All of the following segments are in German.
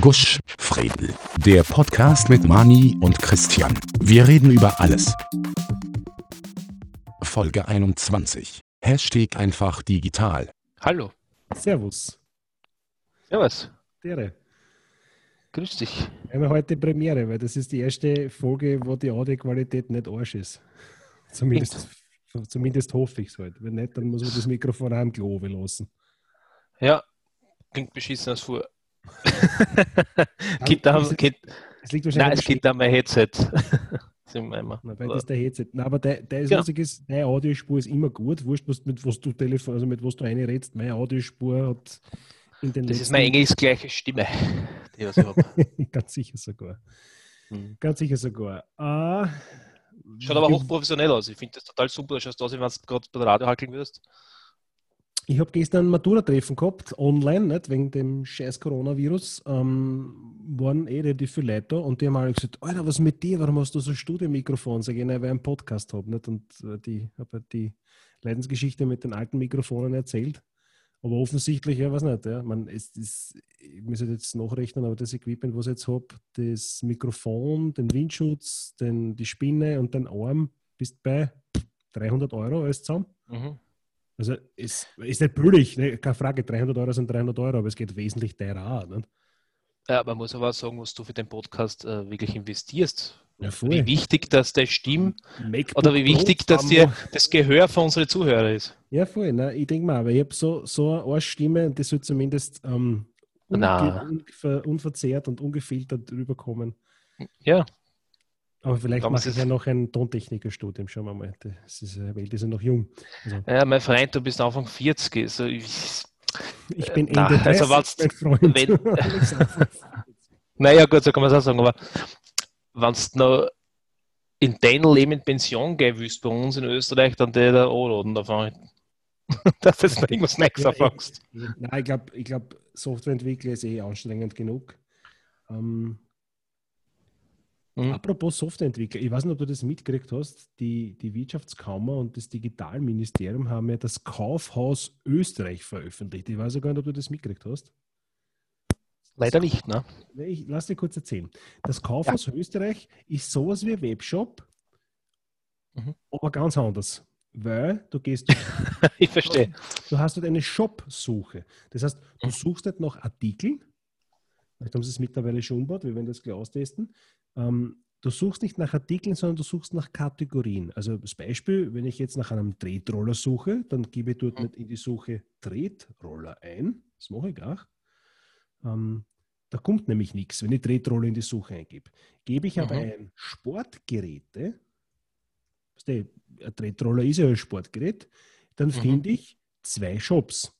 Gusch, Fredel. Der Podcast mit Mani und Christian. Wir reden über alles. Folge 21. Hashtag einfach digital. Hallo. Servus. Servus. Dere. Grüß dich. Wir haben heute Premiere, weil das ist die erste Folge, wo die Audioqualität nicht Arsch ist. Zumindest, zumindest hoffe ich es halt. Wenn nicht, dann muss man das Mikrofon im Klo lassen. Ja, klingt beschissen als vor. Geht da, geht, Es liegt nein, wahrscheinlich es geht da mein Headset. Weil das der Headset. Nein, aber der, der ist lustig, ist, deine Audiospur ist immer gut. Wurscht, was, mit was du Telefon, also mit was du einredst. Meine Audiospur hat in den Das ist meine engelsgleiche Stimme, die ich habe. Ganz sicher sogar. Mhm. Ganz sicher sogar. Ah, Schaut aber hochprofessionell aus. Ich finde das total super. Schaust aus, wie wenn du gerade bei der Radio hackeln würdest. Ich habe gestern ein Matura-Treffen gehabt, online, nicht, wegen dem scheiß Coronavirus. Ähm, waren eh relativ viele Leute da und die haben alle gesagt: Alter, was mit dir? Warum hast du so ein Studiomikrofon? Sag ich, nein, weil ich einen Podcast habe. Und äh, die habe halt die Leidensgeschichte mit den alten Mikrofonen erzählt. Aber offensichtlich, ja, was nicht. Ja. Man, es, es, ich muss halt jetzt nachrechnen, aber das Equipment, was ich jetzt habe, das Mikrofon, den Windschutz, den, die Spinne und den Arm, bist bei 300 Euro alles zusammen. Mhm. Also es ist nicht billig, ne? keine Frage, 300 Euro sind 300 Euro, aber es geht wesentlich teurer auch. Ne? Ja, man muss aber auch sagen, was du für den Podcast äh, wirklich investierst. Ja, Wie wichtig, dass der Stimm MacBook oder wie wichtig, dass dir das Gehör für unsere Zuhörer ist. Ja, voll. Ne? Ich denke mal, weil ich habe so, so eine Arschstimme, die soll zumindest ähm, Na. unge unver unverzerrt und ungefiltert rüberkommen. Ja, Aber vielleicht mache ist ich es- ja noch ein Tontechnikerstudium, schauen wir mal. Das ist, äh, Welt ist ja noch jung. Also, ja, mein Freund, du bist Anfang 40. Also ich, ich bin Äh, na, Ende also 30, wenn's- mein Freund. wenn-. Naja, gut, so kann man es auch sagen, aber wenn du noch in deinem Leben in Pension gehen willst bei uns in Österreich, dann der da anladen davon. Dass du noch irgendwas Neues Ja, anfängst. Nein, ich glaube, ich glaub, Softwareentwickler ist eh anstrengend genug. Ähm, Mhm. Apropos Softwareentwickler, ich weiß nicht, ob du das mitgekriegt hast, die, die Wirtschaftskammer und das Digitalministerium haben ja das Kaufhaus Österreich veröffentlicht. Ich weiß ja gar nicht, ob du das mitgekriegt hast. Leider nicht, ne? Ich lass dir kurz erzählen. Das Kaufhaus Österreich ist sowas wie ein Webshop, Mhm. aber ganz anders. Weil du gehst Ich verstehe. Du hast halt eine Shop-Suche. Das heißt, du Mhm. suchst nicht nach Artikeln. Vielleicht haben sie es mittlerweile schon umgebaut, wir werden das gleich austesten. Ähm, du suchst nicht nach Artikeln, sondern du suchst nach Kategorien. Also das Beispiel, wenn ich jetzt nach einem Tretroller suche, dann gebe ich dort Mhm. nicht in die Suche Tretroller ein. Das mache ich auch. Ähm, da kommt nämlich nichts, wenn ich Tretroller in die Suche eingebe. Gebe ich aber Mhm. ein Sportgeräte, ein Tretroller ist ja ein Sportgerät, dann Mhm. finde ich zwei Shops.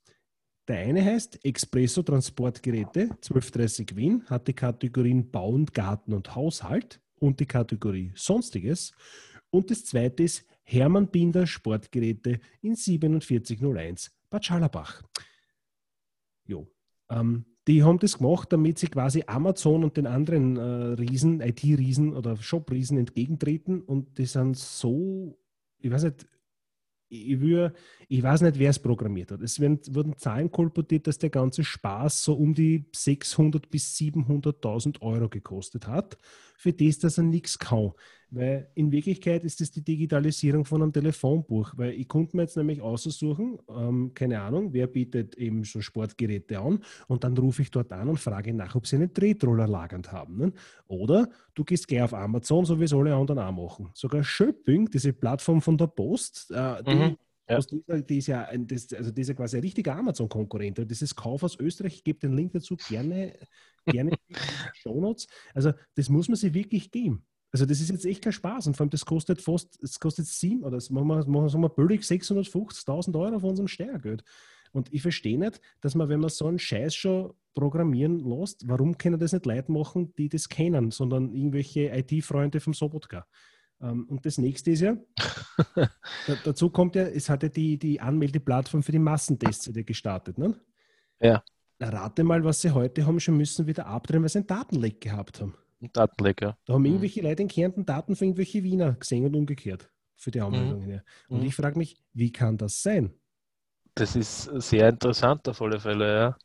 Der eine heißt Expresso Transportgeräte 1230 Wien, hat die Kategorien Bauen, Garten und Haushalt und die Kategorie Sonstiges. Und das zweite ist Hermann Binder Sportgeräte in 4701 Bad Schallerbach. Jo. Ähm, die haben das gemacht, damit sie quasi Amazon und den anderen äh, Riesen, IT-Riesen oder Shop-Riesen entgegentreten und die sind so, ich weiß nicht, ich, will, ich weiß nicht, wer es programmiert hat. Es werden, wurden Zahlen kolportiert, dass der ganze Spaß so um die 600 bis 700.000 Euro gekostet hat, für das, dass er nichts kann. Weil in Wirklichkeit ist es die Digitalisierung von einem Telefonbuch, weil ich konnte mir jetzt nämlich aussuchen, ähm, keine Ahnung, wer bietet eben so Sportgeräte an und dann rufe ich dort an und frage nach, ob sie einen Tretroller lagernd haben. Ne? Oder du gehst gleich auf Amazon, so wie es alle anderen auch machen. Sogar Shopping, diese Plattform von der Post, äh, die, Mhm, ja. Die ist ja, ein, das, also das ist ja quasi ein richtiger Amazon-Konkurrent. Und Dieses Kauf aus Österreich, ich gebe den Link dazu gerne, gerne in die Shownotes. Also das muss man sich wirklich geben. Also das ist jetzt echt kein Spaß und vor allem das kostet fast, es kostet sieben oder das machen wir, machen wir billig 650.000 Euro von unserem Steuergeld. Und ich verstehe nicht, dass man, wenn man so einen Scheiß schon programmieren lässt, warum können das nicht Leute machen, die das kennen, sondern irgendwelche IT-Freunde vom Sobotka. Ähm, und das nächste ist ja, da, dazu kommt ja, es hat ja die, die Anmeldeplattform für die Massentests wieder gestartet. Ne? Ja. Rate mal, was sie heute haben schon müssen wieder abdrehen, weil sie einen Datenleck gehabt haben. Ein Datenlecker. Da haben Mhm. irgendwelche Leute in Kärnten Daten für irgendwelche Wiener gesehen und umgekehrt für die Anmeldungen. her. Und Mhm. ich frage mich, wie kann das sein? Das ist sehr interessant auf alle Fälle, ja.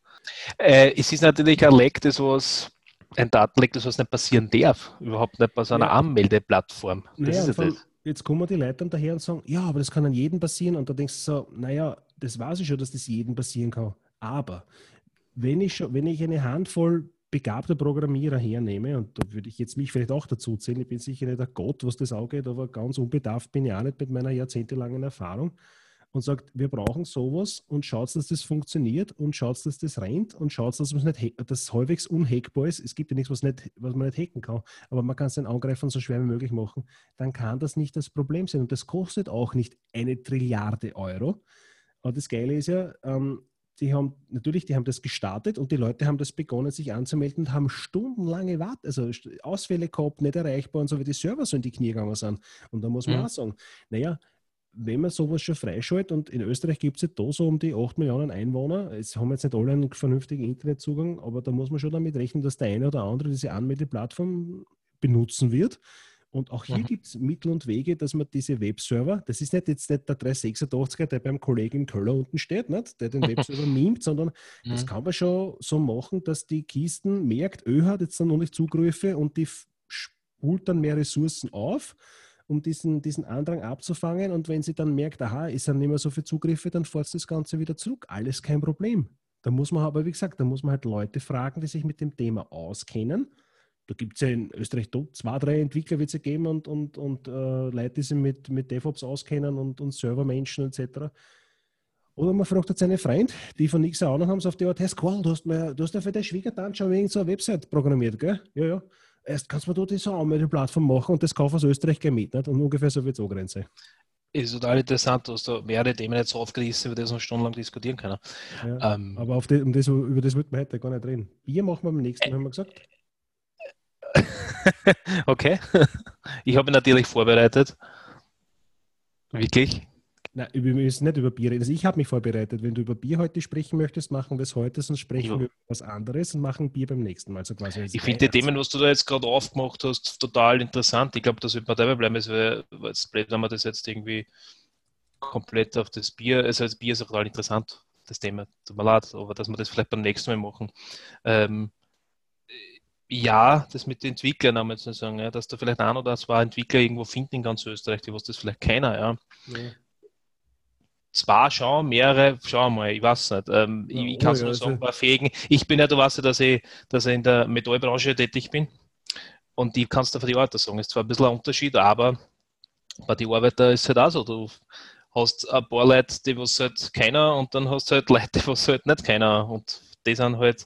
Äh, es ist natürlich ein Leck, das was ein Datenleck, das was nicht passieren darf. Überhaupt nicht bei so einer Ja. Anmeldeplattform. Das Naja, ist ja das. jetzt kommen die Leute dann daher und sagen, ja, aber das kann an jedem passieren. Und da denkst du so, naja, das weiß ich schon, dass das jedem passieren kann. Aber wenn ich, schon, wenn ich eine Handvoll begabter Programmierer hernehme, und da würde ich jetzt mich vielleicht auch dazu zählen, ich bin sicher nicht der Gott, was das angeht, aber ganz unbedarft bin ich auch nicht mit meiner jahrzehntelangen Erfahrung und sagt, wir brauchen sowas und schaut, dass das funktioniert und schaut, dass das rennt und schaut, dass ha- dass halbwegs unhackbar ist. Es gibt ja nichts, was, nicht, was man nicht hacken kann, aber man kann es den Angreifern so schwer wie möglich machen. Dann kann das nicht das Problem sein. Und das kostet auch nicht eine Trilliarde Euro. Aber das Geile ist ja, ähm, die haben natürlich, die haben das gestartet und die Leute haben das begonnen, sich anzumelden und haben stundenlange Wart, also Ausfälle gehabt, nicht erreichbar und so, wie die Server so in die Knie gegangen sind. Und da muss man Mhm. auch sagen, naja, wenn man sowas schon freischaltet und in Österreich gibt es ja da so um die 8 Millionen Einwohner, es haben jetzt nicht alle einen vernünftigen Internetzugang, aber da muss man schon damit rechnen, dass der eine oder andere diese Anmeldeplattform benutzen wird. Und auch hier Mhm. gibt es Mittel und Wege, dass man diese Webserver, das ist nicht jetzt nicht der 386er, der beim Kollegen im Köller unten steht, nicht? der den Webserver mimt, sondern das Mhm. kann man schon so machen, dass die Kisten merkt, Ö hat jetzt dann noch nicht Zugriffe und die spult dann mehr Ressourcen auf, um diesen, diesen Andrang abzufangen. Und wenn sie dann merkt, aha, ist dann nicht mehr so viel Zugriffe, dann fährt das Ganze wieder zurück. Alles kein Problem. Da muss man aber, wie gesagt, da muss man halt Leute fragen, die sich mit dem Thema auskennen. Da gibt es ja in Österreich zwei, drei Entwickler wird es ja geben und, und, und äh, Leute, die sich mit, mit DevOps auskennen und, und Servermenschen etc. Oder man fragt jetzt einen Freund, die von nichts Ahnung haben, so auf die Art, hey Squall, du hast, mir, du hast ja für deine Schwiegertante schon wegen so eine Website programmiert, gell? Ja, ja. Erst kannst du mir da so eine Plattform machen und das kaufen aus Österreich gleich mit, nicht? Und ungefähr so wird es angrenzen. Ist total interessant, du hast da mehrere Themen jetzt aufgerissen, über die wir noch stundenlang diskutieren können. Ja. Ähm, Aber auf die, um das, über das wollten wir heute gar nicht reden. Bier machen wir beim nächsten Mal, haben wir gesagt. okay. Ich habe mich natürlich vorbereitet. Wirklich? Nein, wir müssen nicht über Bier reden. Also ich habe mich vorbereitet. Wenn du über Bier heute sprechen möchtest, machen wir es heute, sonst sprechen Ja. wir über was anderes und machen Bier beim nächsten Mal. So quasi Ich finde die Themen, was du da jetzt gerade aufgemacht hast, total interessant. Ich glaube, das wird mir dabei bleiben. Es wäre jetzt blöd, wenn wir das jetzt irgendwie komplett auf das Bier, also das Bier ist auch total interessant, das Thema. Tut mir leid, aber dass wir das vielleicht beim nächsten Mal machen. Ähm, ja, das mit den Entwicklern haben wir jetzt nicht sagen, ja, dass da vielleicht ein oder zwei Entwickler irgendwo finden in ganz Österreich, die was das vielleicht keiner, ja. Ja. Zwei schauen, mehrere, schauen wir mal, ich weiß nicht. Ähm, Ja, ich ich kann es oh ja, nur sagen, also- bei Fähigen. Ich bin ja, du weißt ja, dass ich, dass ich in der Metallbranche tätig bin. Und die kannst du für die Arbeiter sagen. Ist zwar ein bisschen ein Unterschied, aber bei den Arbeiter ist es halt auch so. Du hast ein paar Leute, die was halt keiner und dann hast du halt Leute, die was halt nicht keiner. Und die sind halt,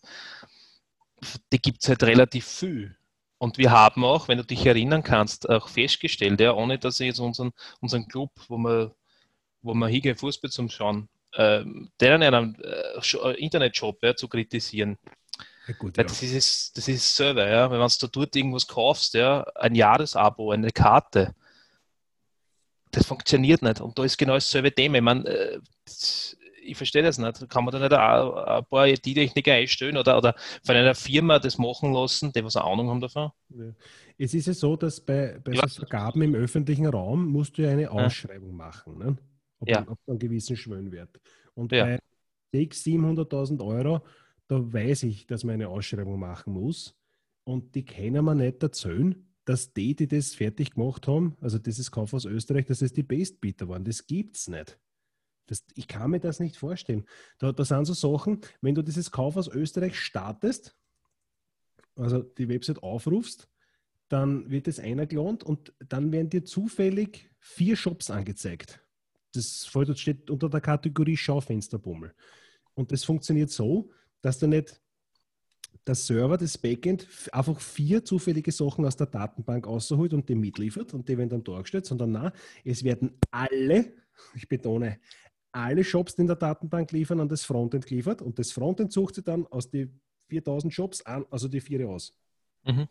die gibt es halt relativ viel. Und wir haben auch, wenn du dich erinnern kannst, auch festgestellt, ja, ohne dass ich jetzt unseren, unseren Club, wo wir, wo wir hingehen, Fußball zum Schauen, ähm, deren einen äh, äh, Internetshop ja, zu kritisieren. Ja, gut, Weil ja. das ist, das ist selber, ja. Wenn du dort irgendwas kaufst, ja, ein Jahresabo, eine Karte, das funktioniert nicht. Und da ist genau dasselbe Thema. Ich meine, äh, ich verstehe das nicht. Kann man da nicht ein, ein paar IT-Techniker einstellen oder, oder von einer Firma das machen lassen, die was eine Ahnung haben davon? Ja. Es ist ja so, dass bei, bei Ja. so Vergaben im öffentlichen Raum musst du ja eine Ausschreibung machen, ne? ob, Ja. ob einen gewissen Schwellenwert. Und Ja. bei 600.000, 700.000 Euro, da weiß ich, dass man eine Ausschreibung machen muss. Und die können mir nicht erzählen, dass die, die das fertig gemacht haben, also dieses Kauf aus Österreich, dass es die Bestbieter waren. Das gibt es nicht. Das, ich kann mir das nicht vorstellen. Da, da sind so Sachen, wenn du dieses Kauf aus Österreich startest, also die Website aufrufst, dann wird es einer gelohnt und dann werden dir zufällig vier Shops angezeigt. Das steht unter der Kategorie Schaufensterbummel. Und das funktioniert so, dass du nicht der Server, das Backend, einfach vier zufällige Sachen aus der Datenbank rausholt und die mitliefert und die werden dann dargestellt, sondern na, es werden alle, ich betone, alle Shops, die in der Datenbank liefern, an das Frontend geliefert und das Frontend sucht sie dann aus den 4000 Shops an, also die vier aus. Mhm.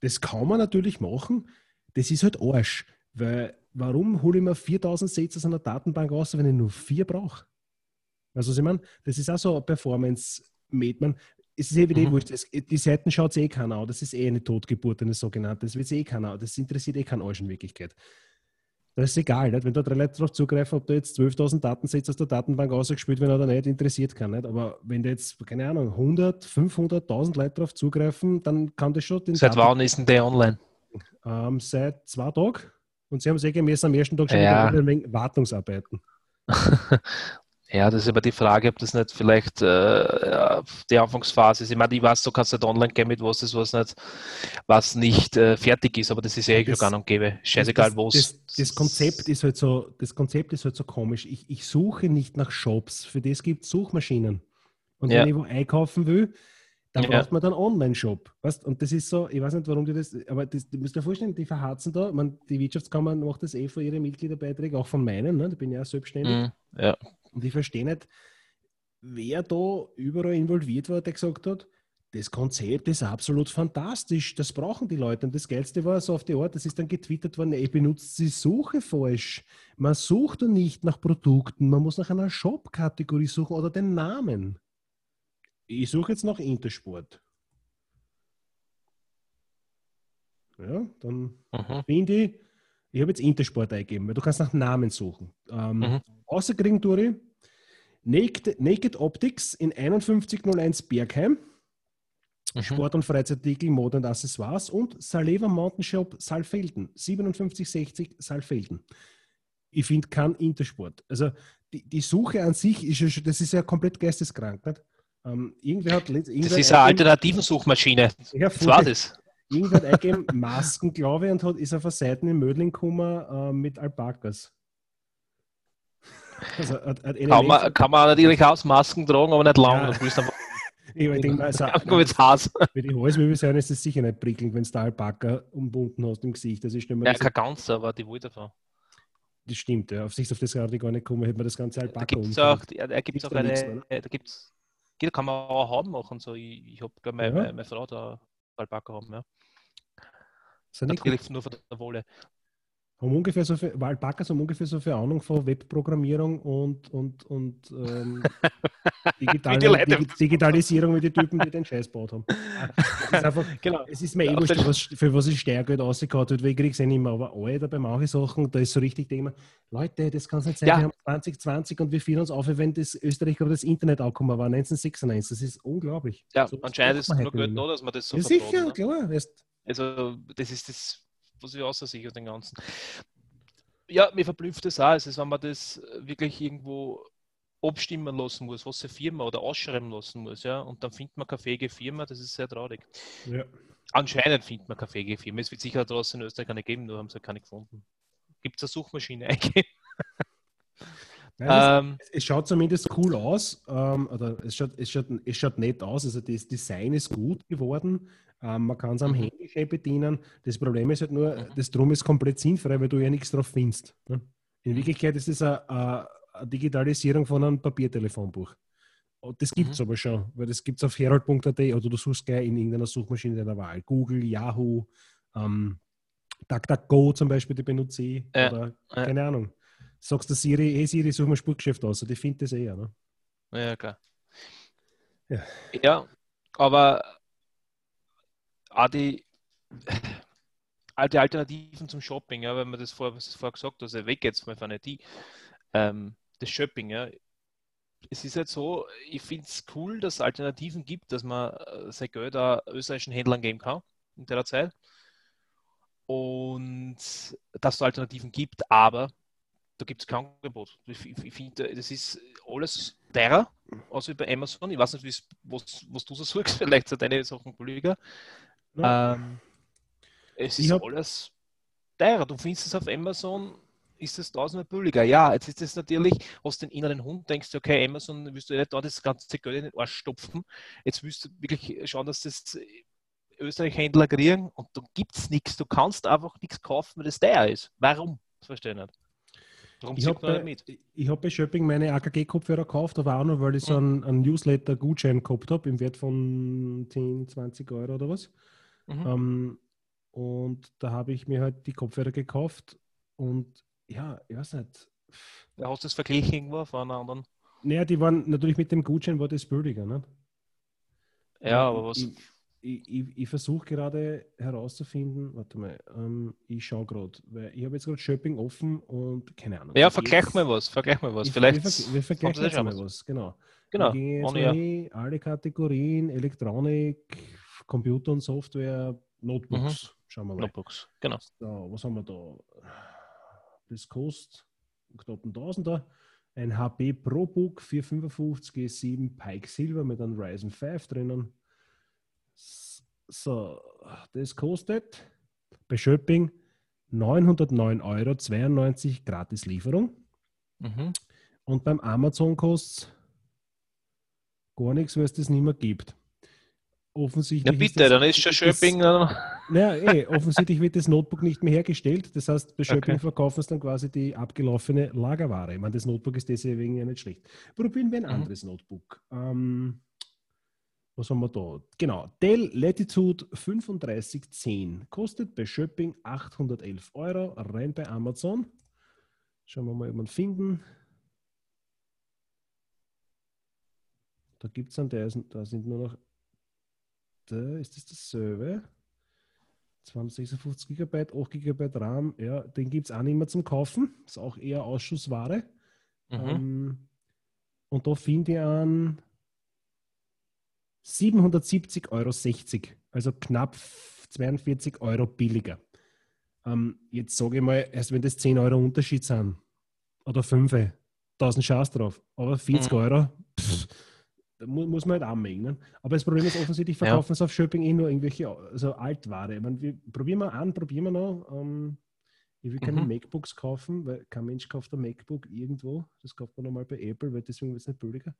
Das kann man natürlich machen. Das ist halt Arsch. Weil, warum hole ich mir 4000 Sätze aus einer Datenbank raus, wenn ich nur vier brauche? Also, was ich meine, das ist auch so ein Performance-Mate. Es ist eh wieder Mhm. wurscht. Es- Die Seiten schaut eh keiner an. Das ist eh eine Totgeburt, eine sogenannte. Das wird eh keiner an. Das interessiert eh keinen Arsch in Wirklichkeit. Das ist egal, nicht? wenn da drei Leute darauf zugreifen, ob du jetzt 12.000 Datensätze aus der Datenbank ausgespielt werden oder nicht, interessiert keinen. Nicht? Aber wenn da jetzt, keine Ahnung, 100, 500.000 Leute darauf zugreifen, dann kann das schon den Seit Daten wann ist denn der online? Ähm, seit zwei Tagen. Und sie haben sehr gemäß am ersten Tag schon Ja. wieder eine Menge Wartungsarbeiten. Ja, das ist aber die Frage, ob das nicht vielleicht äh, die Anfangsphase ist. Ich meine, ich weiß, du kannst nicht online gehen mit was das, was nicht, was nicht äh, fertig ist, aber das ist ja eh Das- gar nicht gäbe. Scheißegal, wo es. Das Konzept ist halt so, das Konzept ist halt so komisch. Ich, ich suche nicht nach Shops, für das gibt es Suchmaschinen. Und Ja. wenn ich wo einkaufen will, dann Ja. braucht man dann einen Online-Shop. Weißt? Und das ist so, ich weiß nicht, warum die das, aber das, du musst dir vorstellen, die verharzen da, man, die Wirtschaftskammer macht das eh für ihre Mitgliederbeiträge, auch von meinen, ne? da bin ich ja selbstständig. Mhm, ja. Und ich verstehe nicht, wer da überall involviert war, der gesagt hat, das Konzept ist absolut fantastisch, das brauchen die Leute. Und das Geilste war so auf die Art, das ist dann getwittert worden, ihr benutzt die Suche falsch. Man sucht nicht nach Produkten, man muss nach einer Shop-Kategorie suchen oder den Namen. Ich suche jetzt nach Intersport. Ja, dann Mhm. finde ich, ich habe jetzt Intersport eingegeben, weil du kannst nach Namen suchen. Ähm, Mhm. Außerkriegen ich Naked, Naked Optics in 5101 Bergheim, Mhm. Sport- und Freizeitartikel, Mode und Accessoires und Saleva Mountain Shop Saalfelden, 5760 Saalfelden. Ich finde kein Intersport. Also die, die Suche an sich ist ja schon, das ist ja komplett geisteskrank. Nicht? Ähm, irgendwer hat letzt- Das irgendwer ist eine alternativen Suchmaschine. Ja, Das war das. Irgendwer hat eingegeben Masken, glaube ich, und hat, ist auf eine Seite in Mödling gekommen äh, mit Alpakas. Also, hat, hat Kann man, kann man natürlich aus Masken tragen, aber nicht lang. Ja. Ich denke mal, also, einfach mit Haas. für die Halswirbel sein ist das sicher nicht prickelnd, wenn du da Alpaka umbunden hast im Gesicht. Das, ist nicht mehr Ja, kein ganzer, aber die wollte davon. das stimmt, ja. Auf sich auf das gerade gar nicht kommen, hätte man das ganze Da Alpaka gibt es auch, ja, da gibt's auch da nichts, eine, oder? äh, da gibt's, da kann man auch haben machen. So, ich ich habe meine, Ja. meine, Frau da Alpaka haben, ja. Natürlich nur von der Wolle. Haben ungefähr so viel, weil Alpakas haben ungefähr so viel Ahnung von Webprogrammierung und, und, und ähm, Leute- Digi Digitalisierung wie die Typen, die den Scheiß gebaut haben. Es ist einfach, Genau. es ist mir eh wurscht, was, für was ich Steuergeld rausgehauen wird, weil ich kriege es eh nicht mehr. Aber Alter, bei manchen Sachen, da ist so richtig, mir, Leute, das kann es nicht sein, Ja. wir haben 2020 und wir fühlen uns auf, wenn das Österreich gerade das Internet angekommen war, 1996. Das ist unglaublich. Ja, So anscheinend ist es nur gut nicht mehr. da, dass man das so Ja, sicher, ne? klar. Also, das ist das, was ich außer sich aus dem Ganzen. Ja, mir verblüfft das auch. Also, wenn man das wirklich irgendwo abstimmen lassen muss, was eine Firma oder ausschreiben lassen muss, ja, und dann findet man keine fähige Firma, das ist sehr traurig. ja. Anscheinend findet man keine fähige Firma. Es wird sicher draußen in Österreich keine geben, nur haben sie keine gefunden. Gibt es eine Suchmaschine eingeben? Nein, das, Ähm, Es schaut zumindest cool aus, ähm, oder es schaut, es, schaut, es schaut nett aus, also das Design ist gut geworden, ähm, man kann es am Mhm. Handy schön bedienen. Das Problem ist halt nur, Mhm. das Drum ist komplett sinnfrei, weil du ja nichts drauf findest. Ne? In Mhm. Wirklichkeit ist es eine, Digitalisierung von einem Papiertelefonbuch. Das gibt es Mhm. aber schon, weil das gibt es auf herald.at oder du suchst gleich in irgendeiner Suchmaschine deiner Wahl. Google, Yahoo, ähm, DuckDuckGo zum Beispiel, die benutze ich. Ja, Oder keine Ahnung. Sagst du Siri, hey Siri, such mal Spurgeschäft aus. Die findet das eher. Ne? ja, klar. Ja. Ja, aber auch die, all Alternativen zum Shopping, ja, wenn man das vorher, vorher gesagt habe, also weg jetzt mal von IT, ähm, das Shopping, ja. Es ist halt so, ich finde es cool, dass es Alternativen gibt, dass man äh, sein Geld auch österreichischen Händlern geben kann in der Zeit. Und dass es Alternativen gibt, aber da gibt es kein Angebot. Ich, finde, das ist alles teurer, außer über Amazon. Ich weiß nicht, was, was du so suchst, vielleicht sind deine Sachen billiger. Ja. Ähm, es ist hab- alles teurer. Du findest es auf Amazon, ist es tausendmal billiger. Ja, jetzt ist es natürlich, hast den inneren Hund, denkst du, okay, Amazon willst du ja nicht da das ganze Geld in den Arsch stopfen. Jetzt willst du wirklich schauen, dass das Österreich-Händler kriegen und da gibt es nichts. Du kannst einfach nichts kaufen, weil das teuer ist. Warum? Das verstehe ich nicht. Warum Ich habe man nicht bei, mit? ich hab bei Shopping meine AKG-Kopfhörer gekauft, aber auch nur, weil ich so Mhm. einen, einen Newsletter-Gutschein gehabt habe, im Wert von 10, 20 Euro oder was. Mhm. Ähm, und da habe ich mir halt die Kopfhörer gekauft und ja, ich weiß nicht. Ja, hast du das verglichen irgendwo von einer anderen? Naja, die waren natürlich mit dem Gutschein war das billiger, ne? Ja, aber was, Ich, ich, ich, ich versuche gerade herauszufinden, warte mal, ähm, ich schaue gerade, weil ich habe jetzt gerade Shopping offen und keine Ahnung. Ja, Ich vergleich jetzt- mal was, vergleich mal was. ich- Vielleicht. Wir, wir vergleichen mal was, genau. Genau. Wir gehen jetzt mal ja. alle Kategorien, Elektronik, Computer und Software, Notebooks. Schauen wir mal. Notebooks. Genau. So, was haben wir da? Das kostet knapp einen Tausender. Ein HP ProBook 455 G7 Pike Silver mit einem Ryzen 5 drinnen. So, das kostet bei Shopping 909,92 Euro gratis Lieferung. Mhm. Und beim Amazon kostet es gar nichts, weil es das nicht mehr gibt. Ja, Offensichtlich bitte, das- dann ist schon das- Shopping. dann- naja, eh, offensichtlich wird das Notebook nicht mehr hergestellt. Das heißt, bei Shopping Okay. verkaufen es dann quasi die abgelaufene Lagerware. Ich meine, das Notebook ist deswegen ja nicht schlecht. Probieren wir ein Mhm. anderes Notebook. Ähm, was haben wir da? Genau, Dell Latitude 3510 kostet bei Shopping 811 Euro, rein bei Amazon. Schauen wir mal, ob wir ihn finden. Da gibt es einen, der ist, da sind nur noch, da ist das dasselbe. 256 GB, 8 GB RAM, ja, den gibt es auch nicht mehr zum Kaufen. Ist auch eher Ausschussware. Mhm. Ähm, und da finde ich an 770,60 Euro, also knapp 42 Euro billiger. Ähm, jetzt sage ich mal, erst wenn das 10 Euro Unterschied sind, oder 5, 1000 Schaß drauf, aber 40 Mhm. Euro, pff, mu muss man halt anmengen. Ne? Aber das Problem ist offensichtlich, Ja. verkaufen es auf Shopping eh nur irgendwelche also Altware. Ich meine, wir, probieren wir an, probieren wir noch. Ähm, ich will keine Mhm. MacBooks kaufen, weil kein Mensch kauft ein MacBook irgendwo. Das kauft man nochmal bei Apple, weil deswegen wird es nicht billiger.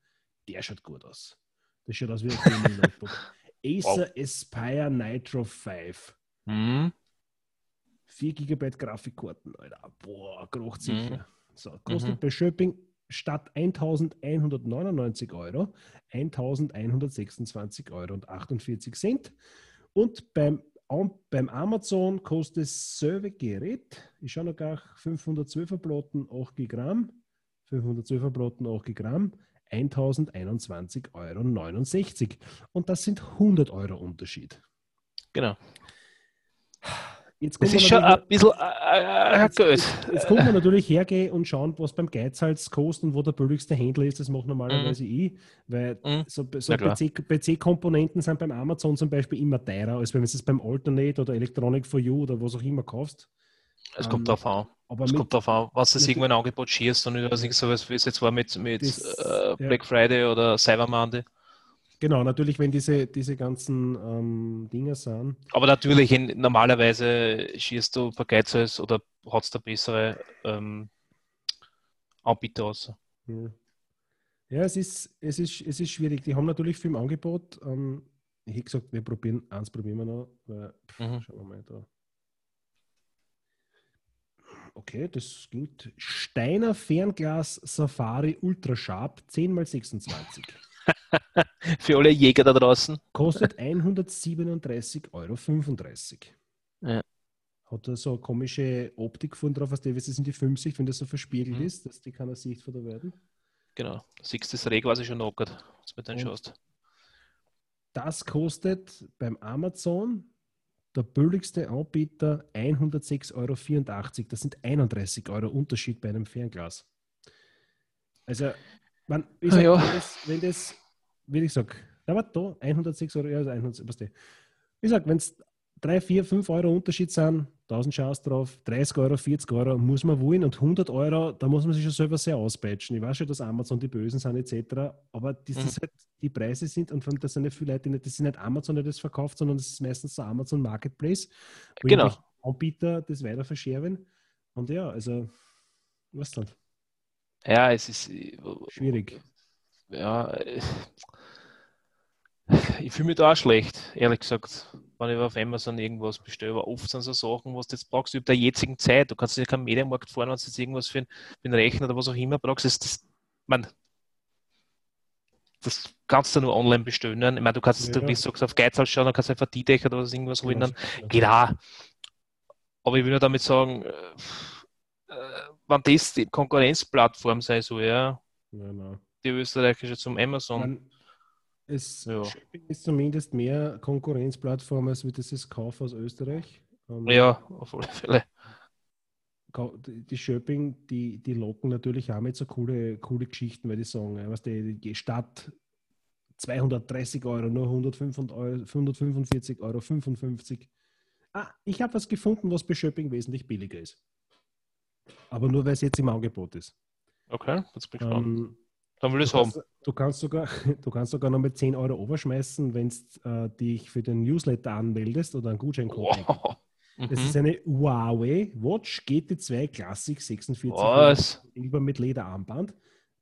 Der schaut gut aus. Das schaut aus wie ein Gaming-Notebook. Acer Aspire Nitro 5. Mhm. 4 GB Grafikkarten, Alter. Boah, grocht sicher. Mhm. So, kostet Mhm. bei Shopping statt 1199 Euro 1126 Euro und 48 Cent. Und beim, beim Amazon kostet dasselbe Gerät, ich schaue noch gar 512 Platten, 8 Gramm, 512 Platten, 8 Gramm, 1021,69 Euro. Und das sind 100 Euro Unterschied. Genau. Jetzt Das ist wir schon ein bisschen äh, äh, Jetzt, Geld. jetzt, jetzt kommt man natürlich hergehen und schauen, was beim Geizhals kostet und wo der billigste Händler ist. Das macht normalerweise ich, weil Mhm. so, so klar. PC PC-Komponenten sind beim Amazon zum Beispiel immer teurer, als wenn du es beim Alternate oder Electronic for You oder was auch immer kaufst. Es Ähm, kommt darauf an. Aber Es mit, kommt darauf an, was es ein Angebot schießt und nicht, was ich sowas wie es jetzt war mit, mit Das- äh, ja. Black Friday oder Cyber Monday. Genau, natürlich, wenn diese, diese ganzen ähm, Dinger sind. Aber natürlich, in, normalerweise schießt du bei Geizhals oder hat es da bessere ähm, Anbieter aus. Ja, ja es, ist, es, ist, es ist schwierig. Die haben natürlich viel im Angebot. Ähm, ich hätte gesagt, wir probieren, eins probieren wir noch. Weil, pff, Mhm. Schauen wir mal da. Okay, das gilt. Steiner Fernglas Safari Ultra Sharp 10x26. Für alle Jäger da draußen. Kostet 137,35 Euro. Ja. Hat da so eine komische Optik von drauf, was das in die Filmsicht, wenn das so verspiegelt Mhm. ist, dass die keiner Sicht von der werden. Genau. Siehst das Reh quasi schon knockert, wenn du Und- schaust. Das kostet beim Amazon der billigste Anbieter 106,84 Euro. Das sind 31 Euro Unterschied bei einem Fernglas. Also, man, ich Ah, sag, ja. wenn, das, wenn das, wie ich sage, da war da 106 Euro, ja, also 100, was die. Ich sag, wenn es 3, 4, 5 Euro Unterschied sind, 1000 Chance drauf, 30 Euro, 40 Euro, muss man wollen und 100 Euro, da muss man sich schon selber sehr auspeitschen. Ich weiß schon, dass Amazon die Bösen sind etc., aber das Mhm. ist halt, die Preise sind und von das sind nicht viele Leute, das sind nicht Amazon, der das verkauft, sondern das ist meistens so Amazon Marketplace, wo Genau. Anbieter das weiter verscheren. Und ja, also, was dann? Ja, es ist äh, Schwierig. Ja, äh, ich fühle mich da auch schlecht, ehrlich gesagt, wenn ich auf Amazon irgendwas bestelle. Aber oft sind so Sachen, was du jetzt brauchst, über der jetzigen Zeit. Du kannst ja keinen Mediamarkt fahren, wenn du jetzt irgendwas für einen, einen Rechner oder was auch immer brauchst. Das, das, man, das kannst du nur online bestellen. Ich meine, du kannst, Ja. du, du sagst, auf Geizhals schauen, dann kannst du einfach die Dächer oder was irgendwas holen. Dann Genau. geht auch. Aber ich will nur damit sagen, äh, äh, wenn das die Konkurrenzplattform sein soll, ja, nein. die österreichische zum Amazon. Man, Es Ja. Shopping ist zumindest mehr Konkurrenzplattform als wie das ist Kauf aus Österreich. Ähm, Ja, auf alle Fälle. Die Shopping, die, die locken natürlich auch mit so coole, coole Geschichten, weil die sagen, was die, die Stadt 230 Euro, nur 145 Euro, 145 Euro, 55. Ah, ich habe was gefunden, was bei Shopping wesentlich billiger ist. Aber nur, weil es jetzt im Angebot ist. Okay, jetzt bin ich gespannt. Ähm, Dann will ich es haben. kannst, du, kannst sogar, du kannst sogar noch mit 10 Euro overschmeißen, wenn du äh, dich für den Newsletter anmeldest oder einen Gutscheincode. Wow. Das ist Mhm. eine Huawei Watch GT2 Classic 46 Was? Silber mit Lederarmband.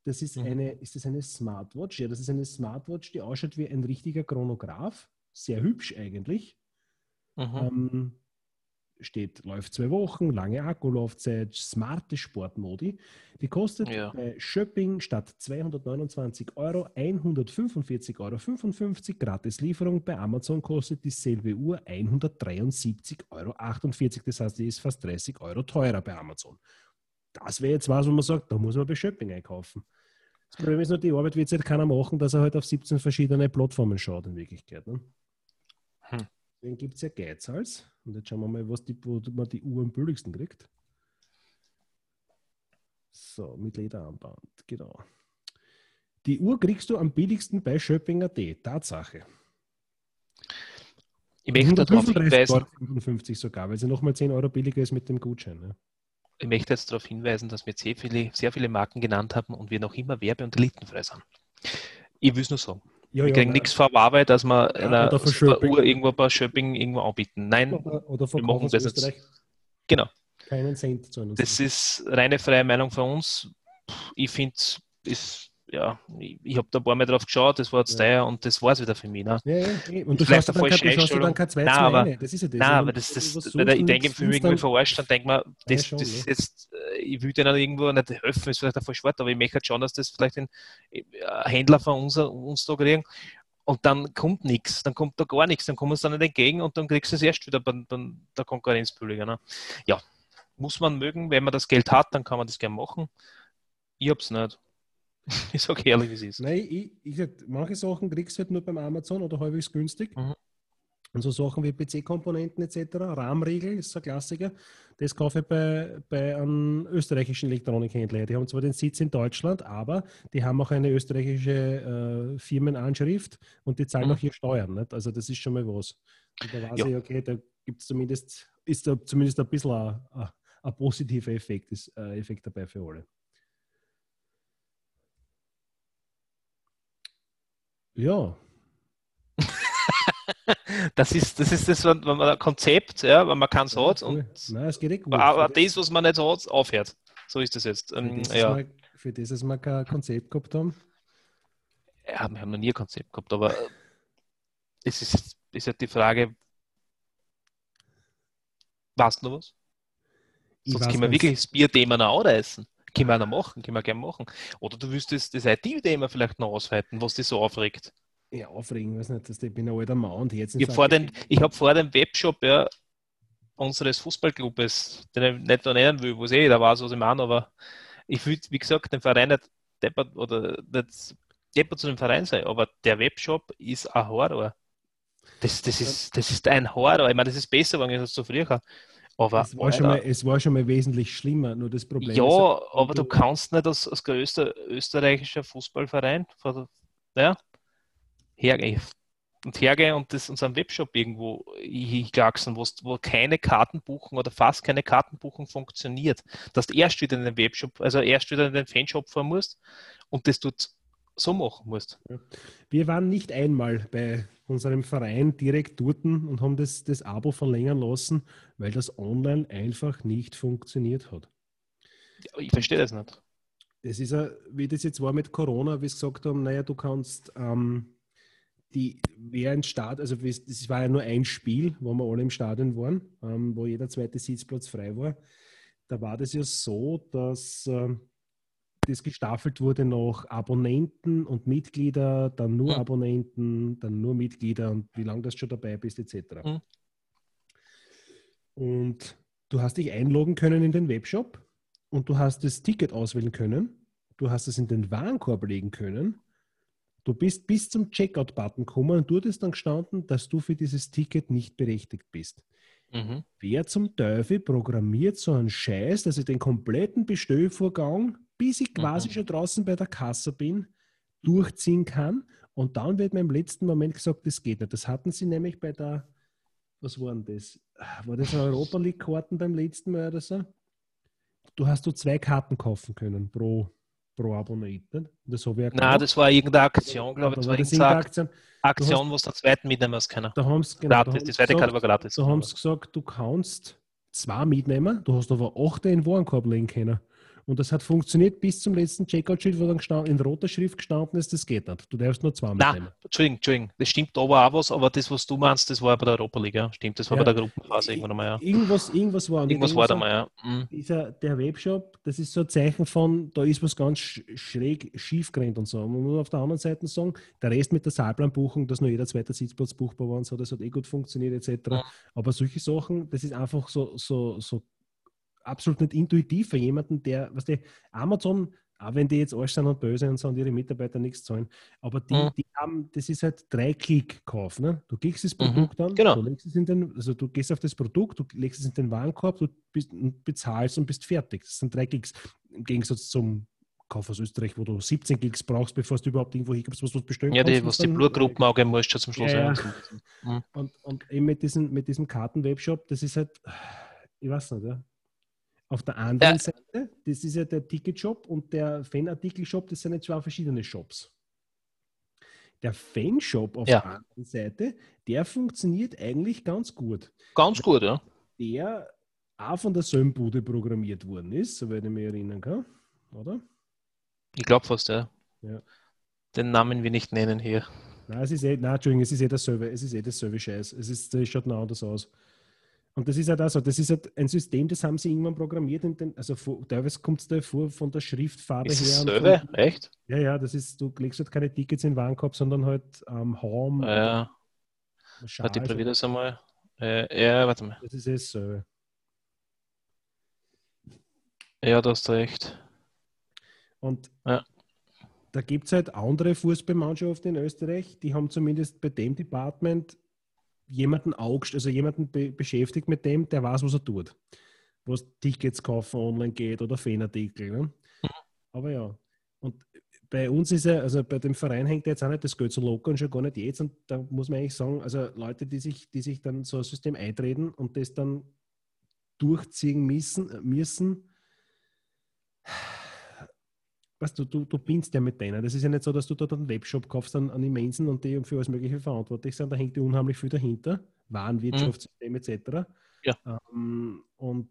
Das ist Mhm. eine, ist das eine Smartwatch? Ja, das ist eine Smartwatch, die ausschaut wie ein richtiger Chronograph. Sehr hübsch eigentlich. Mhm. Ähm, steht, läuft zwei Wochen, lange Akkulaufzeit, smarte Sportmodi. Die kostet Ja. bei Shopping statt 229 Euro 145,55 Euro. Gratis Lieferung. Bei Amazon kostet dieselbe Uhr 173,48 Euro. Das heißt, die ist fast 30 Euro teurer bei Amazon. Das wäre jetzt was, wo man sagt, da muss man bei Shopping einkaufen. Das Problem ist nur, die Arbeit wird jetzt keiner machen, dass er halt auf 17 verschiedene Plattformen schaut in Wirklichkeit. Ne? Hm. Deswegen gibt es ja Geizhals. Und jetzt schauen wir mal, was die, wo man die Uhr am billigsten kriegt. So, mit Lederarmband, genau. Die Uhr kriegst du am billigsten bei Shopping.at. Tatsache. Ich möchte darauf 135,55 hinweisen, Euro 55 sogar, weil sie nochmal 10 Euro billiger ist mit dem Gutschein. Ne? ich möchte jetzt darauf hinweisen, dass wir sehr viele, sehr viele Marken genannt haben und wir noch immer werbe- und elitenfrei sind. Ich will es nur sagen. Ja, wir kriegen nein. nichts vor Huawei, dass wir einer super Shopping. Uhr irgendwo bei Shopping irgendwo anbieten. Nein, Oder, oder wir machen das jetzt. Genau. Keinen Cent zu einem. Das ist reine freie Meinung von uns. Ich finde, ist ja, ich, ich habe da ein paar Mal drauf geschaut, das war jetzt Ja. teuer und das war es wieder für mich. Ne? Ja, ja, eh. Und du Vielleicht schaust dann, kein- du schaust dann kein 2 Nein, 2 aber-. Das ist ja das. Nein, aber das, das, was wenn ich denke, für mich irgendwie verarscht, dann denke ich mir, das, schon, das ist jetzt, äh, ich will denen irgendwo nicht helfen, ist vielleicht ein falsches Wort, aber ich möchte halt schon, dass das vielleicht ein äh, Händler von uns, uns da kriegen. Und dann kommt nichts, dann kommt da gar nichts, dann kommen sie dann nicht entgegen und dann kriegst du es erst wieder bei, bei der Konkurrenz billiger. Ne? Ja, muss man mögen, wenn man das Geld hat, dann kann man das gerne machen. Ich hab's nicht. Ich sage ehrlich, wie es ist. Nein, ich, ich sag, manche Sachen kriegst du halt nur beim Amazon oder halbwegs günstig. Mhm. Und so Sachen wie PC-Komponenten etc., Rahmenriegel ist so ein Klassiker. Das kaufe ich bei, bei einem österreichischen Elektronikhändler. Die haben zwar den Sitz in Deutschland, aber die haben auch eine österreichische äh, Firmenanschrift und die zahlen Mhm. auch hier Steuern. Nicht? Also das ist schon mal was. Und da weiß Ja. ich, okay, da gibt es zumindest, ist da zumindest ein bisschen ein, ein, ein positiver Effekt, ist, äh, Effekt dabei für alle. Ja, Das ist das, ist das ein Konzept, ja, wenn man keins hat cool. und Nein, es geht eh gut. aber das, was man nicht hat, aufhört. So ist das jetzt. für Ähm, das, ja. wir, für das, dass wir kein Konzept gehabt haben. ja, wir haben noch nie ein Konzept gehabt, aber äh, es ist, ist halt die Frage, weißt du noch was? Ich Sonst können wir wirklich das Bierthema noch anreißen. Können wir auch noch machen, können wir gerne machen. Oder du wüsstest das IT-Thema vielleicht noch ausweiten, was dich so aufregt. Ja, aufregen, weiß nicht, dass ich bin ein alter Mann und jetzt Ich habe vor, den, ich hab vor dem Webshop ja, unseres Fußballclubes, den ich nicht noch nennen will, wo es eh jeder weiß, was ich meine, aber ich will, wie gesagt, den Verein nicht deppert oder nicht deppert zu dem Verein sein, aber der Webshop ist ein Horror. Das, das, ist, das ist ein Horror. Ich meine, das ist besser geworden als zu früher. Aber es, war schon mal, es war schon mal wesentlich schlimmer, nur das Problem ja, ist, aber du kannst nicht als, als größter österreichischer Fußballverein ja, hergehen und hergehen und das unseren Webshop irgendwo hinklaxen, wo, wo keine Kartenbuchung oder fast keine Kartenbuchung funktioniert. Dass du erst wieder in den Webshop, also erst wieder in den Fanshop fahren musst und das dort so machen musst. wir waren nicht einmal bei unserem Verein direkt dort und haben das, das Abo verlängern lassen, weil das online einfach nicht funktioniert hat. Ich verstehe das nicht. Das ist ja, wie das jetzt war mit Corona, wie sie gesagt haben, naja, du kannst ähm, die während Start, also es- war ja nur ein Spiel, wo wir alle im Stadion waren, ähm, wo jeder zweite Sitzplatz frei war. Da war das ja so, dass ähm, das gestaffelt wurde nach Abonnenten und Mitglieder, dann nur Mhm. Abonnenten, dann nur Mitglieder und wie lange du schon dabei bist, etc. Mhm. Und du hast dich einloggen können in den Webshop und du hast das Ticket auswählen können, du hast es in den Warenkorb legen können, Du bist bis zum Checkout-Button gekommen und dort ist dann gestanden, dass du für dieses Ticket nicht berechtigt bist. Mhm. Wer zum Teufel programmiert so einen Scheiß, dass ich den kompletten Bestellvorgang, bis ich quasi Mhm. schon draußen bei der Kasse bin, durchziehen kann? Und dann wird mir im letzten Moment gesagt, das geht nicht. Das hatten sie nämlich bei der, was war denn das? War das Europa League-Karten beim letzten Mal oder so? Du hast du zwei Karten kaufen können pro, pro Abonnent. nicht? Das habe ich ja Nein, das war irgendeine Aktion, glaube ich. Das war irgendeine irgendeine Ak- Aktion? Aktion, wo es der zweiten mitnehmen muss können. Da haben sie genau, Gratis, die zweite gesagt, Karte war gratis. Da haben sie gesagt, du kannst zwei mitnehmen, du hast aber acht in den Warenkorb legen können. Und das hat funktioniert bis zum letzten Checkout-Schild, wo dann gestanden, in roter Schrift gestanden ist, das geht nicht. Du darfst nur zwei mitnehmen. Nein, Entschuldigung, Entschuldigung. Das stimmt aber auch was, aber das, was du meinst, das war bei der Europa League. Stimmt, das war Ja. bei der Gruppenphase irgendwann einmal, ja. Irgendwas, irgendwas war. Irgendwas war da mal, ja. Mhm. Dieser, der Webshop, das ist so ein Zeichen von, da ist was ganz sch- schräg schief gerannt und so. Man muss auf der anderen Seite sagen, der Rest mit der Saalplanbuchung, dass nur jeder zweite Sitzplatz buchbar war und so, das hat eh gut funktioniert etc. Ja. Aber solche Sachen, das ist einfach so, so, so absolut nicht intuitiv für jemanden, der, was der Amazon, auch wenn die jetzt alles sind und böse und so und ihre Mitarbeiter nichts zahlen, aber die, Mhm. die haben, das ist halt drei Klick Kauf. Ne? Du klickst das Mhm, Produkt an, genau. du legst es in den, also du gehst auf das Produkt, du legst es in den Warenkorb, du bist, und bezahlst und bist fertig. Das sind drei Klicks. Im Gegensatz zum Kauf aus Österreich, wo du 17 Klicks brauchst, bevor du überhaupt irgendwo hinkommst, was du bestellen Ja, die, kannst. was die Blutgruppen angeben musst, schon zum Schluss. Ja, Ja, ja. Und, und eben mit diesem, mit diesem Kartenwebshop, das ist halt, ich weiß nicht, ja. Auf der anderen Ja. Seite, das ist ja der Ticketshop und der Fanartikelshop, das sind ja zwei verschiedene Shops. Der Fanshop auf Ja. der anderen Seite, der funktioniert eigentlich ganz gut. Ganz gut, ja. Der auch von derselben Bude programmiert worden ist, soweit ich mich erinnern kann, oder? Ich glaube fast, ja. Ja. Den Namen wir nicht nennen hier. Nein, es ist eh, nein, Entschuldigung, es ist eh dasselbe, es ist eh dasselbe Scheiß. Es ist, das schaut noch anders aus. Und das ist halt auch so, das ist halt ein System, das haben sie irgendwann programmiert, den, also vor, teilweise kommt es da vor von der Schriftfarbe Ist her. es und selber? von- Echt? Ja, ja, das ist, du legst halt keine Tickets in den Warenkorb, sondern halt am Home, Ja, Schal, warte, ich probiere das einmal. Äh, ja, warte mal. das ist eh dasselbe. Ja, du hast recht. Und Ja. da gibt es halt andere Fußballmannschaften in Österreich, die haben zumindest bei dem Department jemanden augst, also jemanden be beschäftigt mit dem, der weiß, was er tut. Was Tickets kaufen online geht oder Fanartikel. Ne? Aber ja. Und bei uns ist ja, also bei dem Verein hängt jetzt auch nicht das Geld so locker und schon gar nicht jetzt. Und da muss man eigentlich sagen, also Leute, die sich, die sich dann so ein System eintreten und das dann durchziehen müssen, müssen weißt du, du, du bindst ja mit denen. Das ist ja nicht so, dass du dort einen Webshop kaufst an, an Immensen und die für alles Mögliche verantwortlich sind. Da hängt ja unheimlich viel dahinter. Warenwirtschaftssystem etc. Ja. Ähm, und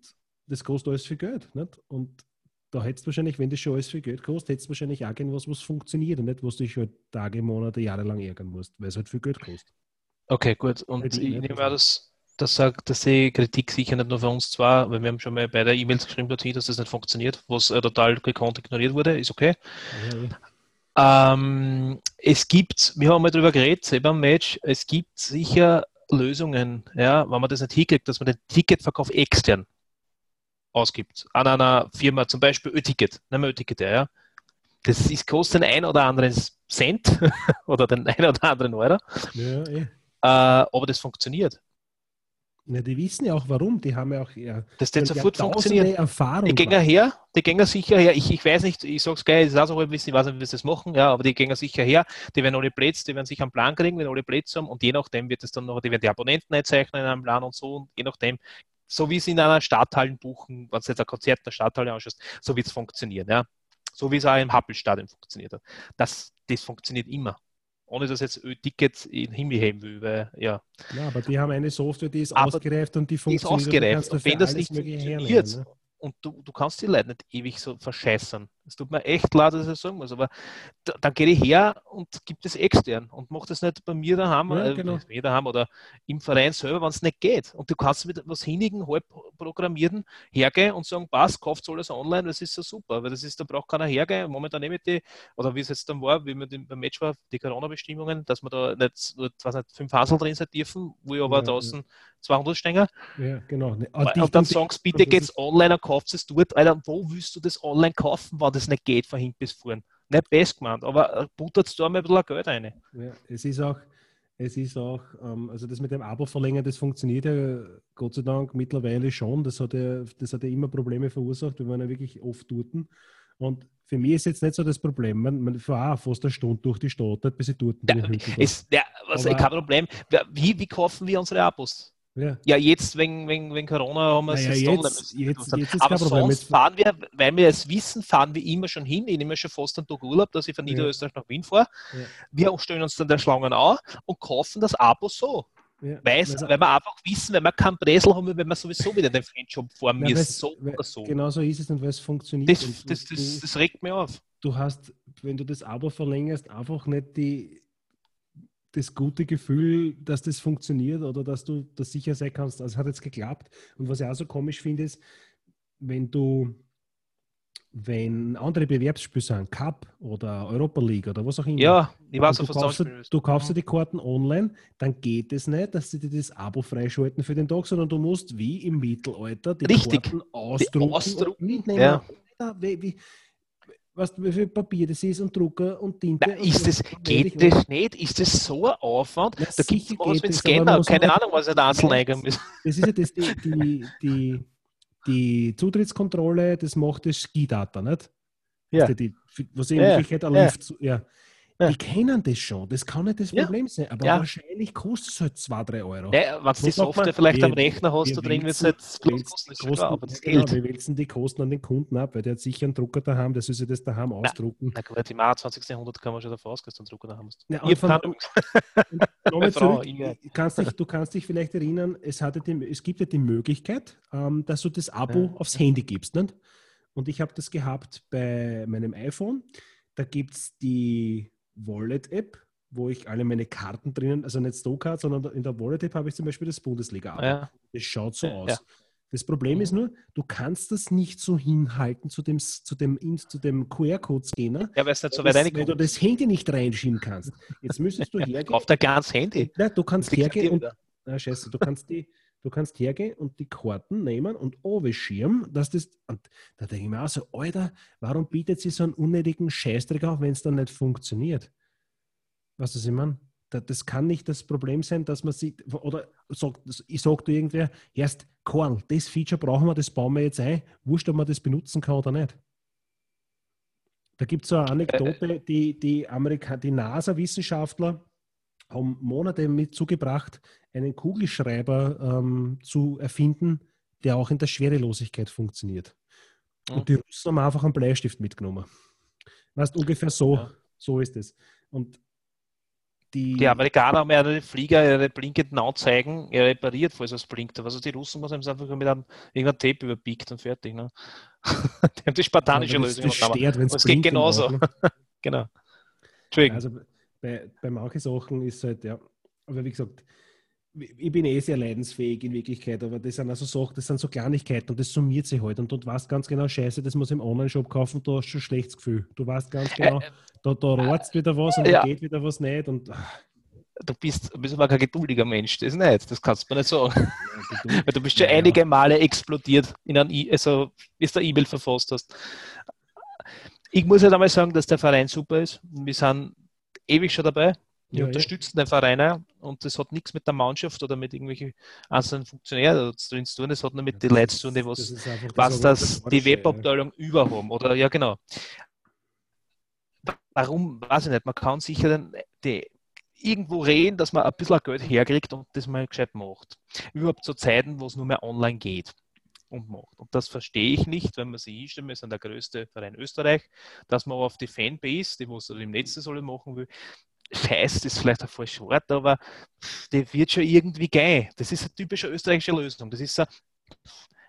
das kostet alles viel Geld. Nicht? Und da hättest du wahrscheinlich, wenn das schon alles viel Geld kostet, hättest du wahrscheinlich auch irgendwas, was funktioniert und nicht, was du dich halt Tage, Monate, Jahre lang ärgern musst, weil es halt viel Geld kostet. Okay, gut. Und ich ne? nehme an, dass, das sagt, dass die Kritik sicher nicht nur für uns zwar, weil wir haben schon mal beide E-Mails geschrieben dorthin, dass das nicht funktioniert, was äh, total gekonnt ignoriert wurde, ist okay. Ja, Ähm, es gibt, wir haben mal darüber geredet, selber im Match, es gibt sicher Lösungen, ja, wenn man das nicht hinkriegt, dass man den Ticketverkauf extern ausgibt. An einer Firma, zum Beispiel Ö-Ticket, nehmen wir Ö-Ticket, her, ja. Das ist, kostet den ein oder anderen Cent oder den ein oder anderen Euro, ja, eh. äh, aber das funktioniert. Ja, die wissen ja auch warum. Die haben ja auch ja, Das haben sofort funktionieren. Erfahrung. Die gehen her, die gehen sicher her. Ich, ich weiß nicht, ich sag's gleich, es ist auch so ein bisschen, ich weiß nicht, wie wir das machen, ja, aber die gehen sicher her, die werden alle Plätze, die werden sich einen Plan kriegen, wenn alle Plätze haben und je nachdem wird es dann noch, die werden die Abonnenten einzeichnen in einem Plan und so und je nachdem, so wie es in einer Stadthalle buchen, wenn du jetzt ein Konzert in der Stadthalle anschaust, so wird es funktionieren, ja. So wie es auch im Happelstadion funktioniert hat. Das, das funktioniert immer. Ohne dass jetzt Tickets in den Himmel heben will, weil, ja, Ja, aber die haben eine Software, die ist Aber ausgereift und die die ist funktioniert. und die ausgereift. kannst du Und wenn das nicht funktioniert, ne? und du, du kannst die Leute nicht ewig so verscheißern. Es tut mir echt leid, dass ich das sagen muss, aber da, dann gehe ich her und gib das extern und mach das nicht bei mir daheim, Ja, äh, genau. bei mir daheim oder im Verein selber, wenn es nicht geht. Und du kannst mit was Hinigen, halb programmierten hergehen und sagen, passt, kauft alles online, das ist so super, weil das ist, da braucht keiner hergehen. Momentan nehme ich die, oder wie es jetzt dann war, wie den- beim Match war, die Corona-Bestimmungen, dass wir da nicht, weiß nicht fünf Hansel drin sein dürfen, wo ich aber Ja, draußen 200 stehen. Ja, genau. Und, die- dann sagst bitte geht's online und kauft es dort. Alter, wo willst du das online kaufen, wenn das nicht geht von hinten bis vorn? nicht best gemeint, aber buttert da einmal ein bisschen Geld rein. Ja, es ist auch, es ist auch, ähm, also das mit dem Abo verlängern, das funktioniert ja Gott sei Dank mittlerweile schon. Das hat ja, das hat ja immer Probleme verursacht, wir waren ja wirklich oft dort. Und für mich ist jetzt nicht so das Problem. Man, man auch fast eine Stunde durch die Stadt, bis ich dort bin. Ja, ist, ja, also kein Problem. Wie, wie kaufen wir unsere Abos? Ja. Ja, jetzt wegen, wegen, wegen Corona haben wir es Naja, jetzt jetzt- jetzt- Aber sonst fahren wir, weil wir es wissen, fahren wir immer schon hin. Ich nehme schon fast einen Tag Urlaub, dass ich von Ja. Niederösterreich nach Wien fahre. Ja. Wir stellen uns dann der Schlangen an und kaufen das Abo so. Ja. Weil, Also- weil wir einfach wissen, wenn wir keinen Bresel haben, wenn wir sowieso wieder den Fanshop fahren Ja, müssen. So oder so. Genau so ist es und weil es funktioniert. Das, das, das, das regt mich auf. du hast, wenn du das Abo verlängerst, einfach nicht die, das gute Gefühl, dass das funktioniert oder dass du das sicher sein kannst. Also es hat jetzt geklappt. Und was ich auch so komisch finde, ist, wenn du, wenn andere Bewerbsspiele sind, Cup oder Europa League oder was auch immer. Ja, ich weiß, du, was kaufst, anspielen du kaufst dir die Karten online, dann geht es nicht, dass sie dir das Abo freischalten für den Tag, sondern du musst wie im Mittelalter die Richtig. Karten ausdrucken, ausdrucken, und mitnehmen. ja. Ja, wie, wie, weißt du, wie viel Papier das ist und Drucker und Tinte. Na, und ist das, geht das nicht? Ist das so ein Aufwand? Na, Da gibt es was mit Scanner, keine halt- Ahnung, was ich da einzeln eingeben muss. Das ist ja das, die, die, die, die Zutrittskontrolle, das macht das Skidata, nicht? Ja. Die, die, was in Ja, Wirklichkeit ein ja. Ja. Ja. Die kennen das schon, das kann nicht das Ja. Problem sein, aber Ja. wahrscheinlich kostet es halt 2, 3 Euro. Ja, wenn du die? Software vielleicht am Rechner hast, da drin wird es halt wälzen kosten, aber das genau, Geld. wir wälzen die Kosten an den Kunden ab, weil der hat sicher einen Drucker daheim, der soll sich das daheim ausdrucken. Na gut, im 21. Jahrhundert kann man schon davon ausgehen, dass du einen Drucker da hast. Ja. Nochmal Frau, zurück, kannst dich, du kannst dich vielleicht erinnern, es, hatte die, es gibt ja die Möglichkeit, ähm, dass du das Abo Ja. aufs Handy gibst. Nicht? Und ich habe das gehabt bei meinem iPhone. Da gibt es die Wallet-App, wo ich alle meine Karten drinnen, also nicht Snowcard, sondern in der Wallet-App habe ich zum Beispiel das Bundesliga-Abo. Ja, Das schaut so aus. ja. Das Problem ist nur, du kannst das nicht so hinhalten zu dem, zu dem, zu dem QR-Code-Scanner, ja weil es nicht so weit weil du das Handy nicht reinschieben kannst. Jetzt müsstest du hergehen. Kauf dir ganz Handy. Ja, du kannst hergehen und wieder. Ah, scheiße, du kannst die, du kannst hergehen und die Karten nehmen und schirmen, dass das. Und da denke ich mir auch so, Alter, warum bietet sie so einen unnötigen Scheißdreck auf, wenn es dann nicht funktioniert? Weißt du, was ich meine? Da- Das kann nicht das Problem sein, dass man sieht, oder sagt, ich sage dir irgendwer, erst Karl, das Feature brauchen wir, das bauen wir jetzt ein, wurscht, ob man das benutzen kann oder nicht. Da gibt es so eine Anekdote, die, die, Amerika die NASA-Wissenschaftler haben Monate mit zugebracht, einen Kugelschreiber ähm, zu erfinden, der auch in der Schwerelosigkeit funktioniert. Und die Russen haben einfach einen Bleistift mitgenommen. Weißt ungefähr so, Ja. so ist es. Und die, Die Amerikaner haben ja ihre Flieger, ihre blinkenden Anzeigen ja, repariert, falls es blinkt. Also die Russen haben es einfach mit einem irgendeinem Tape überbiegt und fertig. Ne? die haben die spartanische das, Lösung das aber wenn es geht genauso. Genau. Entschuldigung. Also bei, bei manchen Sachen ist halt, ja, aber wie gesagt, ich bin eh sehr leidensfähig in Wirklichkeit, aber das sind also Sachen, das sind so Kleinigkeiten und das summiert sich halt und du weißt ganz genau, scheiße, das muss im Online-Shop kaufen, du hast schon ein schlechtes Gefühl. Du weißt ganz genau, Äh, da, da rotzt wieder was und ja. da geht wieder was nicht und ah, du bist, du bist aber kein geduldiger Mensch, das nicht, das kannst du mir nicht sagen. ja. Weil du bist schon Ja, ja. einige Male explodiert, in ein e also bis du E-Mail verfasst hast. Ich muss halt einmal sagen, dass der Verein super ist. Wir sind ewig schon dabei. Wir Ja, ja. unterstützen den Verein und das hat nichts mit der Mannschaft oder mit irgendwelchen einzelnen Funktionären zu tun. Das hat nur mit den Leuten zu tun, die was, einfach was das die Organisatorische, ja. Webabteilung über haben. Oder ja, genau. Warum, weiß ich nicht. Man kann sicher den, die, irgendwo reden, dass man ein bisschen Geld herkriegt und das mal gescheit macht. Überhaupt zu Zeiten, wo es nur mehr online geht und macht. Und das verstehe ich nicht, wenn man sich hinstellt, wir sind der größte Verein Österreich, dass man auf die Fanbase, die was im Netz alle machen will, scheißt, ist vielleicht ein falsches Wort, aber die wird schon irgendwie gehen. Das ist eine typische österreichische Lösung. Das ist so,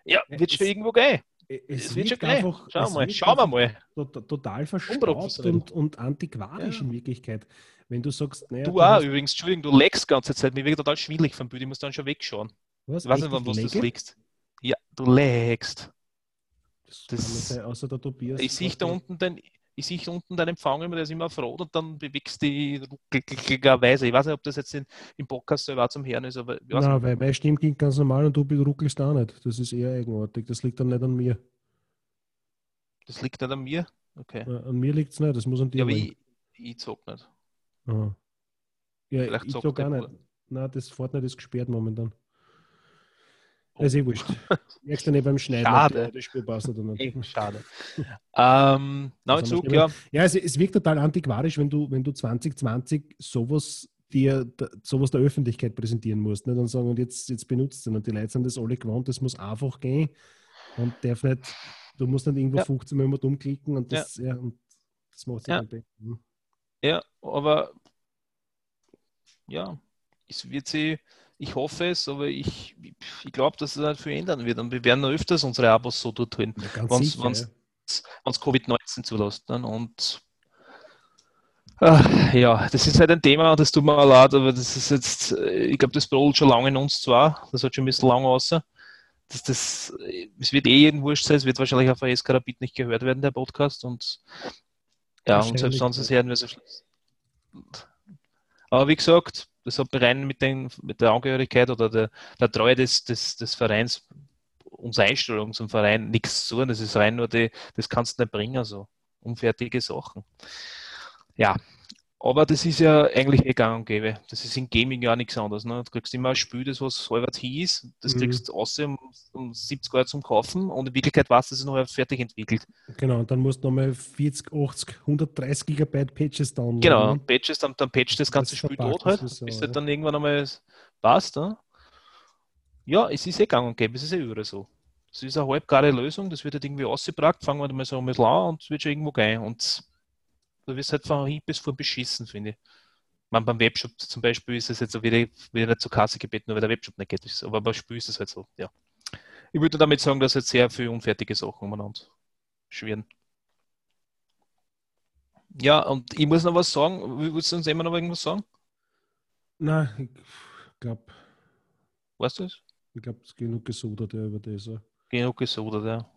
ja, wird schon irgendwo gehen. Es Es wird schon wirkt gehen. einfach, Schauen wir mal. Schauen wir mal. to- total verstaubt und, und antiquarisch Ja. in Wirklichkeit. Wenn du sagst, naja, Du auch hast- übrigens, Entschuldigung, du leckst die ganze Zeit. Mir wird total schwindelig vom Bild. Ich muss dann schon wegschauen. was, Ich weiß nicht, wann was das lege? Ja, du leckst. Das, Das- sein, außer der Tobias. Ich sehe da unten den, ich sehe unten deinen Empfang immer, der ist immer froh und dann bewegst du die ruckeligerweise. Ich weiß nicht, ob das jetzt in, im Podcast selber zum Hören ist, aber Nein, weil meine Stimme klingt ganz normal und du ruckelst auch nicht. Das ist eher eigenartig. Das liegt dann nicht an mir. das liegt nicht an mir. Okay. Ja, An mir liegt es nicht, das muss an dir Ja, aber liegen. ich, ich zock nicht. Aha. Ja, Vielleicht ich sag gar nicht. Nein, das Fortnite ist gesperrt momentan. Das ist eh wurscht. Merkst du nicht beim Schneiden, Schade. das Spiel passt oder nicht. Schade. ähm, haben Zug, ja. Ja, es, es wirkt total antiquarisch, wenn du, wenn du 2020 sowas dir sowas der Öffentlichkeit präsentieren musst. Nicht? Und sagen, und jetzt, jetzt benutzt es. Und die Leute sind das alle gewohnt, das muss einfach gehen und darf nicht, du musst nicht irgendwo Ja. 15 Mal immer dumm klicken und das, ja. und das macht sich Ja. dann be- Ja, aber ja, es wird sie, ich hoffe es, aber ich, ich glaube, dass es nicht viel ändern wird. Und wir werden noch öfters unsere Abos so sicher. wenn's- ja. wenn es Covid-19 zulässt. Ne? Und ah, ja, das ist halt ein Thema, das tut mir leid, aber das ist jetzt, äh, ich glaube, das brodelt schon lange in uns zwar, das hat schon ein bisschen lange außer. Das, das, es wird eh jeden wurscht sein, es wird wahrscheinlich auf AS Karabit nicht gehört werden, der Podcast. Und ja, und selbst sonst werden wir so. Aber wie gesagt, das hat rein mit, den, mit der Angehörigkeit oder der, der Treue des, des, des Vereins, unsere Einstellung zum Verein nichts zu tun. Das ist rein nur die, das kannst du nicht bringen, so unfertige Sachen. Ja, aber das ist ja eigentlich eh gang und gäbe. Das ist im Gaming ja nichts anderes. Ne? Du kriegst immer ein Spiel, das was halber hieß, das Mhm. kriegst du außer um, um 70 Euro zum Kaufen und in Wirklichkeit weißt du, das ist noch fertig entwickelt. Genau, und dann musst du nochmal 40, 80, 130 Gigabyte Patches downloaden. Genau, ne? patches, dann, dann patcht das ganze Das Spiel tot halt, das bis ja. halt dann irgendwann einmal passt. Ne? Ja, es ist eh gang und gäbe, es ist eh überall so. Es ist eine halbgare Lösung, das wird halt irgendwie ausgebracht, fangen wir mal so ein bisschen an und es wird schon irgendwo gehen. Und da wirst halt von hin bis vor beschissen, finde ich. Man, beim Webshop zum Beispiel ist es jetzt so wieder, wieder nicht zur Kasse gebeten, nur weil der Webshop nicht geht. ist. Aber beim Spiel ist es halt so, ja. Ich würde damit sagen, dass jetzt sehr viele unfertige Sachen umeinander schwirren. Ja, und ich muss noch was sagen. Willst du uns immer noch irgendwas sagen? Nein, ich glaube, Weißt du es? ich glaub, es ist genug gesudert ja, über das. Genug gesudert, ja.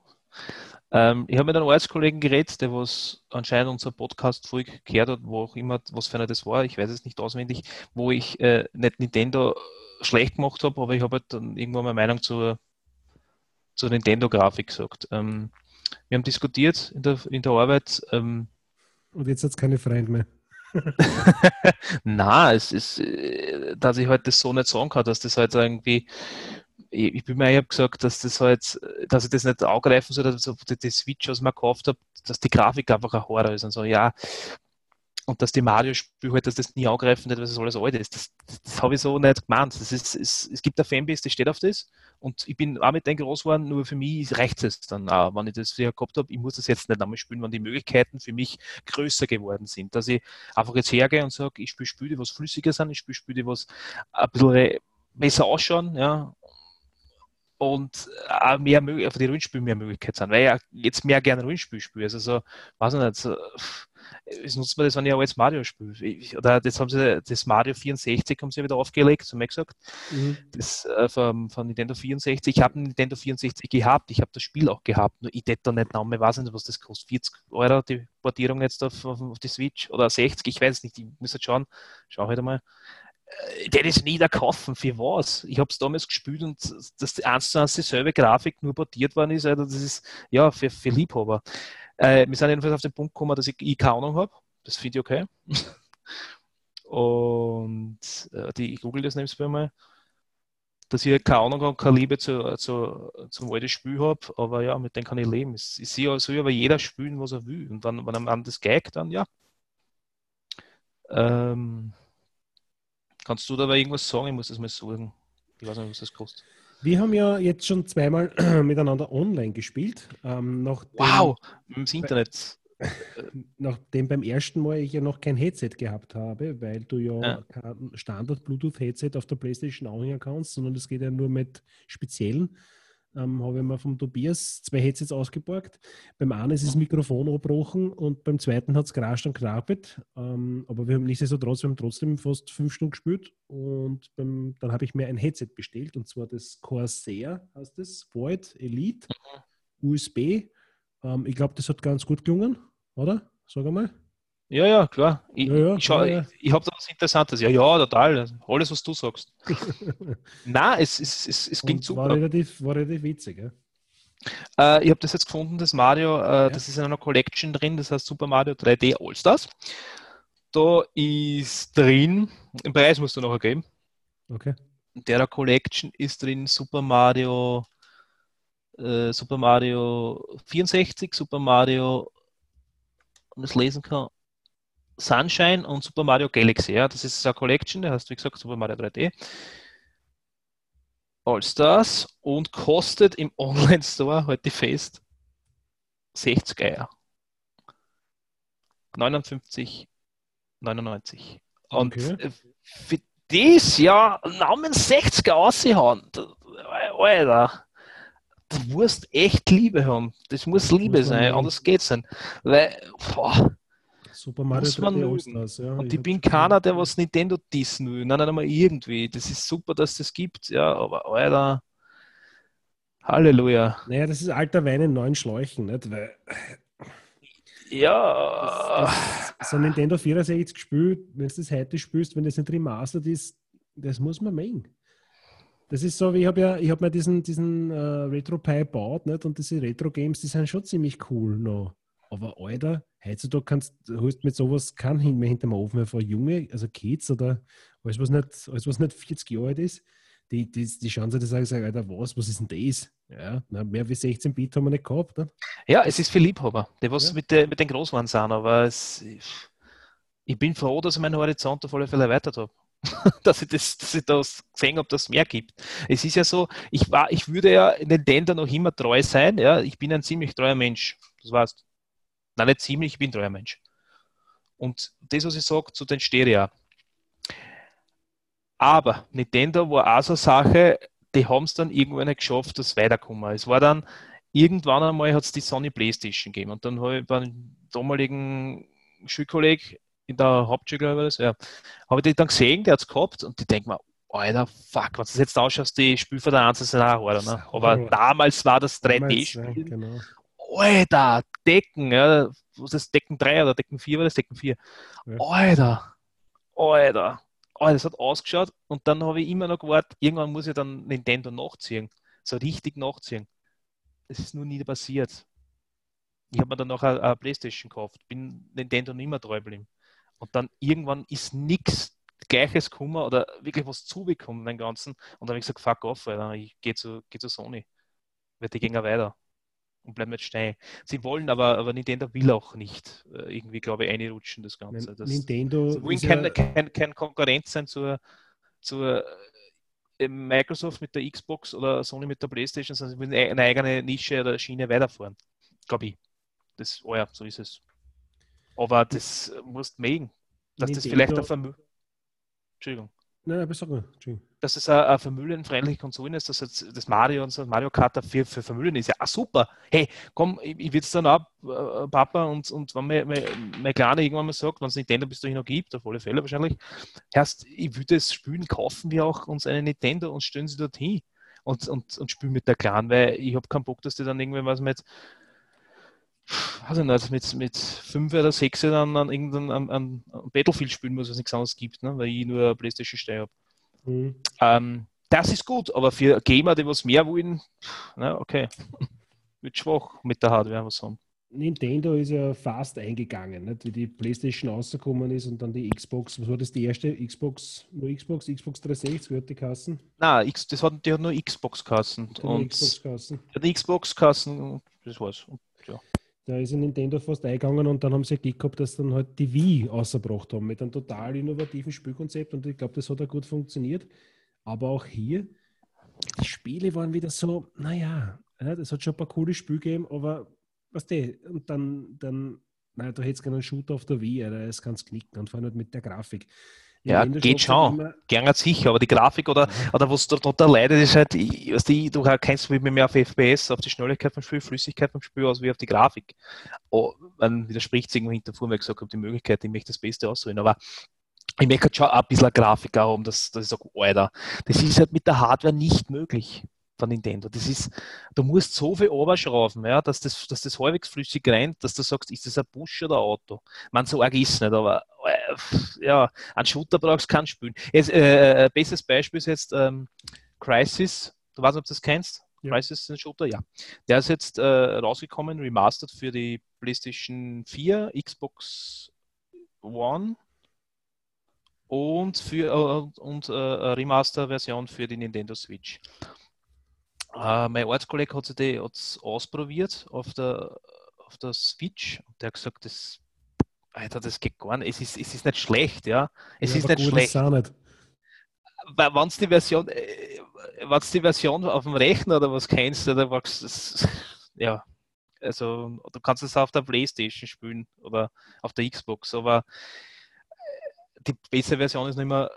Ähm, ich habe mit einem Arbeitskollegen geredet, der was anscheinend unser Podcast-Folge gehört hat, wo auch immer, was für einer das war, ich weiß es nicht auswendig, wo ich äh, nicht Nintendo schlecht gemacht habe, aber ich habe halt dann irgendwann meine Meinung zur, zur Nintendo-Grafik gesagt. Ähm, wir haben diskutiert in der, in der Arbeit, ähm, Und jetzt hat es keine Freunde mehr. Na, es ist, äh, dass ich halt das so nicht sagen kann, dass das halt irgendwie, ich ich bin mir, ich habe gesagt, dass das halt, dass ich das nicht angreifen soll, dass die, die Switch, was mir gekauft habe, dass die Grafik einfach ein Horror ist und so, ja. Und dass die Mario-Spiele halt, dass das nie angreifen wird, weil das alles alt ist. Das, das, das habe ich so nicht gemeint. Das ist, es, es gibt eine Fanbase, die steht auf das. Und ich bin auch mit denen groß geworden, nur für mich reicht es dann auch, wenn ich das früher gehabt habe. Ich muss das jetzt nicht einmal spielen, wenn die Möglichkeiten für mich größer geworden sind. Dass ich einfach jetzt hergehe und sage, ich spiele Spiele, was flüssiger sind, ich spiele Spiele, was ein bisschen besser ausschauen, ja. Und auch mehr Möglichkeiten, also die Rollenspiele mehr Möglichkeiten sind, weil ich ja jetzt mehr gerne Rollenspiel spiele. Also so, weiß ich nicht, so, es nutzt man das, wenn ich auch jetzt Mario spiele. Oder das haben sie, das Mario 64 haben sie wieder aufgelegt, haben wir gesagt das äh, von, von Nintendo 64. Ich habe Nintendo 64 gehabt, ich habe das Spiel auch gehabt, nur ich hätte da nicht Name, weiß nicht, was das kostet. 40 Euro die Portierung jetzt auf, auf, auf die Switch oder 60, ich weiß es nicht, ich muss jetzt schauen, schau halt einmal. Äh, Der ist nie da kaufen, für was? Ich habe es damals gespielt und dass die eins zu eins dieselbe Grafik nur portiert worden ist, also das ist ja für, für Liebhaber. Äh, wir sind jedenfalls auf den Punkt gekommen, dass ich, ich keine Ahnung habe. Das finde ich okay. Und äh, die, ich google das nämlich mal dass ich keine Ahnung habe, keine Liebe zu, zu, zum alten Spiel habe, aber ja, mit dem kann ich leben. Es, ich sehe, soll aber jeder spielen, was er will. Und wenn, wenn einem das geht, dann ja. Ähm, kannst du da aber irgendwas sagen? Ich muss das mal suchen. Ich weiß nicht, was das kostet. Wir haben ja jetzt schon zweimal miteinander online gespielt. Ähm, nachdem, Wow! Im Internet. Nachdem beim ersten Mal ich ja noch kein Headset gehabt habe, weil du ja, Ja. kein Standard-Bluetooth-Headset auf der Playstation anhängen kannst, sondern das geht ja nur mit speziellen. Ähm, habe ich mir vom Tobias zwei Headsets ausgeborgt. Beim einen ist das Mikrofon abgebrochen und beim zweiten hat es gerascht und knappet. Ähm, aber wir haben nichtsdestotrotz, wir haben trotzdem fast fünf Stunden gespielt und beim, dann habe ich mir ein Headset bestellt und zwar das Corsair, heißt das, Void Elite, USB. Ähm, ich glaube, das hat ganz gut gelungen, oder? Sag einmal. Ja, ja, klar. Ich, Ja, ja, ich, ja, ich, ich habe da was Interessantes. Ja, ja, total. Alles, was du sagst. Nein, es, es, es, es klingt super. War relativ, war relativ witzig. Ja? Äh, ich habe das jetzt gefunden, das Mario, äh, das ist in einer Collection drin, das heißt Super Mario 3D All-Stars. Da ist drin, im Preis musst du noch geben. Okay. In der Collection ist drin Super Mario, äh, Super Mario 64, Super Mario, und das lesen kann, Sunshine und Super Mario Galaxy. Ja, das ist eine Collection, der heißt wie gesagt Super Mario 3D. All-Stars und kostet im Online-Store heute fest 60 Eier. 59, 99. Und okay. für das ja Namen 60er aushauen, Alter, du musst echt Liebe haben. Das muss Liebe muss sein, anders geht's nicht. Weil, boah, Super Mario muss man Allstars, ja. Und ich, ich bin keiner, der was Nintendo dissen will. Nein, nicht einmal irgendwie. Das ist super, dass das gibt, ja, aber Alter. Halleluja. Naja, das ist alter Wein in neuen Schläuchen, nicht? Weil. Ja. so ein Nintendo 64 gespielt, wenn du das heute spielst, wenn das nicht remastered ist, das muss man mengen. Das ist so, wie ich habe ja, ich habe mir diesen, diesen uh, Retro Pi gebaut, nicht? Und diese Retro-Games, die sind schon ziemlich cool noch. Aber Alter, heutzutage kannst, holst mit sowas keinen hin mehr hinterm Ofen, weil vor Junge, also Kids oder alles, was nicht, alles, was nicht 40 Jahre alt ist, die, die, die schauen sich das an und sagen, Alter, was, was ist denn das? Ja, na, mehr wie 16 Bit haben wir nicht gehabt. Ne? Ja, es ist für Liebhaber, die was ja. mit, de, mit den Großwaren sind, aber es, ich bin froh, dass ich meinen Horizont auf alle Fälle erweitert habe. dass ich das, dass ich das gesehen habe, dass es mehr gibt. Es ist ja so, ich war, ich würde ja Nintendo noch immer treu sein, ja, ich bin ein ziemlich treuer Mensch, das weißt Nein, nicht ziemlich, ich bin ein treuer Mensch. Und das, was ich sage, zu den Stereo. Aber Nintendo war auch so eine Sache, die haben es dann irgendwann nicht geschafft, dass weiterkommen. Es war dann, irgendwann einmal hat es die Sony Playstation gegeben. Und dann habe ich beim damaligen Schulkolleg in der Hauptschule, war das, ja, habe ich den dann gesehen, der hat es gehabt und die denken mir, Alter, fuck, was das jetzt ausschaust, die Spiel von der Einzel sind auch, oder, ne? Aber damals war das 3D-Spiel. Ja, genau. Alter, Decken, ja, was ist Decken 3 oder Decken 4 war das Decken 4? Ja. Alter, Alter, Alter, das hat ausgeschaut und dann habe ich immer noch gewartet, irgendwann muss ich dann Nintendo nachziehen, so richtig nachziehen. Das ist nur nie passiert. Ich habe mir dann noch eine, eine, Playstation gekauft, bin Nintendo nicht mehr treu geblieben. Und dann irgendwann ist nichts Gleiches gekommen oder wirklich was zugekommen, den Ganzen. Und dann habe ich gesagt, fuck off, Alter, ich gehe zu, geh zu Sony. Wird die gehen weiter und bleiben nicht stehen. Sie wollen aber, aber Nintendo will auch nicht äh, irgendwie, glaube ich, einrutschen, das Ganze. Das, Nintendo. Sie wollen keine, ja keine, keine Konkurrenz sein zur, zur äh, Microsoft mit der Xbox oder Sony mit der Playstation, sondern sie wollen eine eigene Nische oder Schiene weiterfahren. Glaube ich. Das, oh ja, so ist es. Aber das musst du mögen, dass Nintendo. das vielleicht ein Vermögen. Entschuldigung. Nein, aber sag mal, Dass es eine, eine familienfreundliche Konsole ist, dass jetzt das Mario und so Mario Kart für, für Familien ist. Ja, super. Hey, komm, ich, ich will es dann auch, äh, Papa, und, und wenn mein, mein, mein Kleiner irgendwann mal sagt, wenn es Nintendo bis dahin noch gibt, auf alle Fälle wahrscheinlich, heißt, ich würde das Spielen, kaufen wir auch uns eine Nintendo und stellen sie dorthin und, und, und spielen mit der Kleinen, weil ich habe keinen Bock, dass die dann irgendwann was mit also nicht, mit, mit fünf oder sechs dann an irgendein an, an Battlefield spielen muss, was nichts anderes gibt, ne? weil ich nur Playstation stehe habe. Mhm. Ähm, das ist gut, aber für Gamer, die was mehr wollen, na, okay, wird schwach mit der Hardware, was haben. Nintendo ist ja fast eingegangen, nicht? wie die PlayStation rausgekommen ist und dann die Xbox. Was war das die erste? Xbox, nur Xbox, Xbox 360, wie hat die Kassen? Nein, das hat, die hat nur Xbox-Kassen. Und Xbox-Kassen. Die Xbox-Kassen, das war's. Und, ja. Da ist ein Nintendo fast eingegangen und dann haben sie Glück gehabt, dass dann halt die Wii ausgebracht haben mit einem total innovativen Spielkonzept und ich glaube, das hat auch gut funktioniert. Aber auch hier, die Spiele waren wieder so, naja, es hat schon ein paar coole Spiele gegeben, aber was du, und dann, dann naja, du hättest gerne einen Shooter auf der Wii, da ist ganz knicken und vor allem mit der Grafik. Ja, geht schon. Gerne sicher, aber die Grafik oder, oder was darunter leidet, ist halt, ich, was die, du kennst mich mehr auf FPS, auf die Schnelligkeit vom Spiel, Flüssigkeit vom Spiel, als wie auf die Grafik. Oh, man widerspricht es irgendwo hinter vor, weil ich gesagt habe, die Möglichkeit, ich möchte das Beste aussuchen, aber ich möchte halt schon ein bisschen Grafik haben, dass, dass ich sage, Alter, das ist halt mit der Hardware nicht möglich von Nintendo. Das ist, du musst so viel oberschrauben, ja, dass das, dass das halbwegs flüssig rennt, dass du sagst, ist das ein Busch oder ein Auto? Man, so arg ist nicht, aber äh, ja, ein Shooter brauchst du keinen spielen. Jetzt, äh, äh bestes Beispiel ist jetzt ähm, Crisis. Du weißt, ob du das kennst? Ja. Crisis and Shooter, ja. Der ist jetzt äh, rausgekommen, remastered für die PlayStation 4, Xbox One und für äh, und äh, Remaster-Version für die Nintendo Switch. Äh, mein Ortskollege hat sich das ausprobiert auf der, auf der Switch und der hat gesagt, das, Alter, das geht gar nicht. Es ist, es ist nicht schlecht, ja. Es Ja, ist nicht schlecht Ist auch nicht. wenn es die Version, äh, wenn's die Version auf dem Rechner oder was kennst, oder was, das, ja, also du kannst es auf der Playstation spielen oder auf der Xbox, aber äh, die bessere Version ist nicht mehr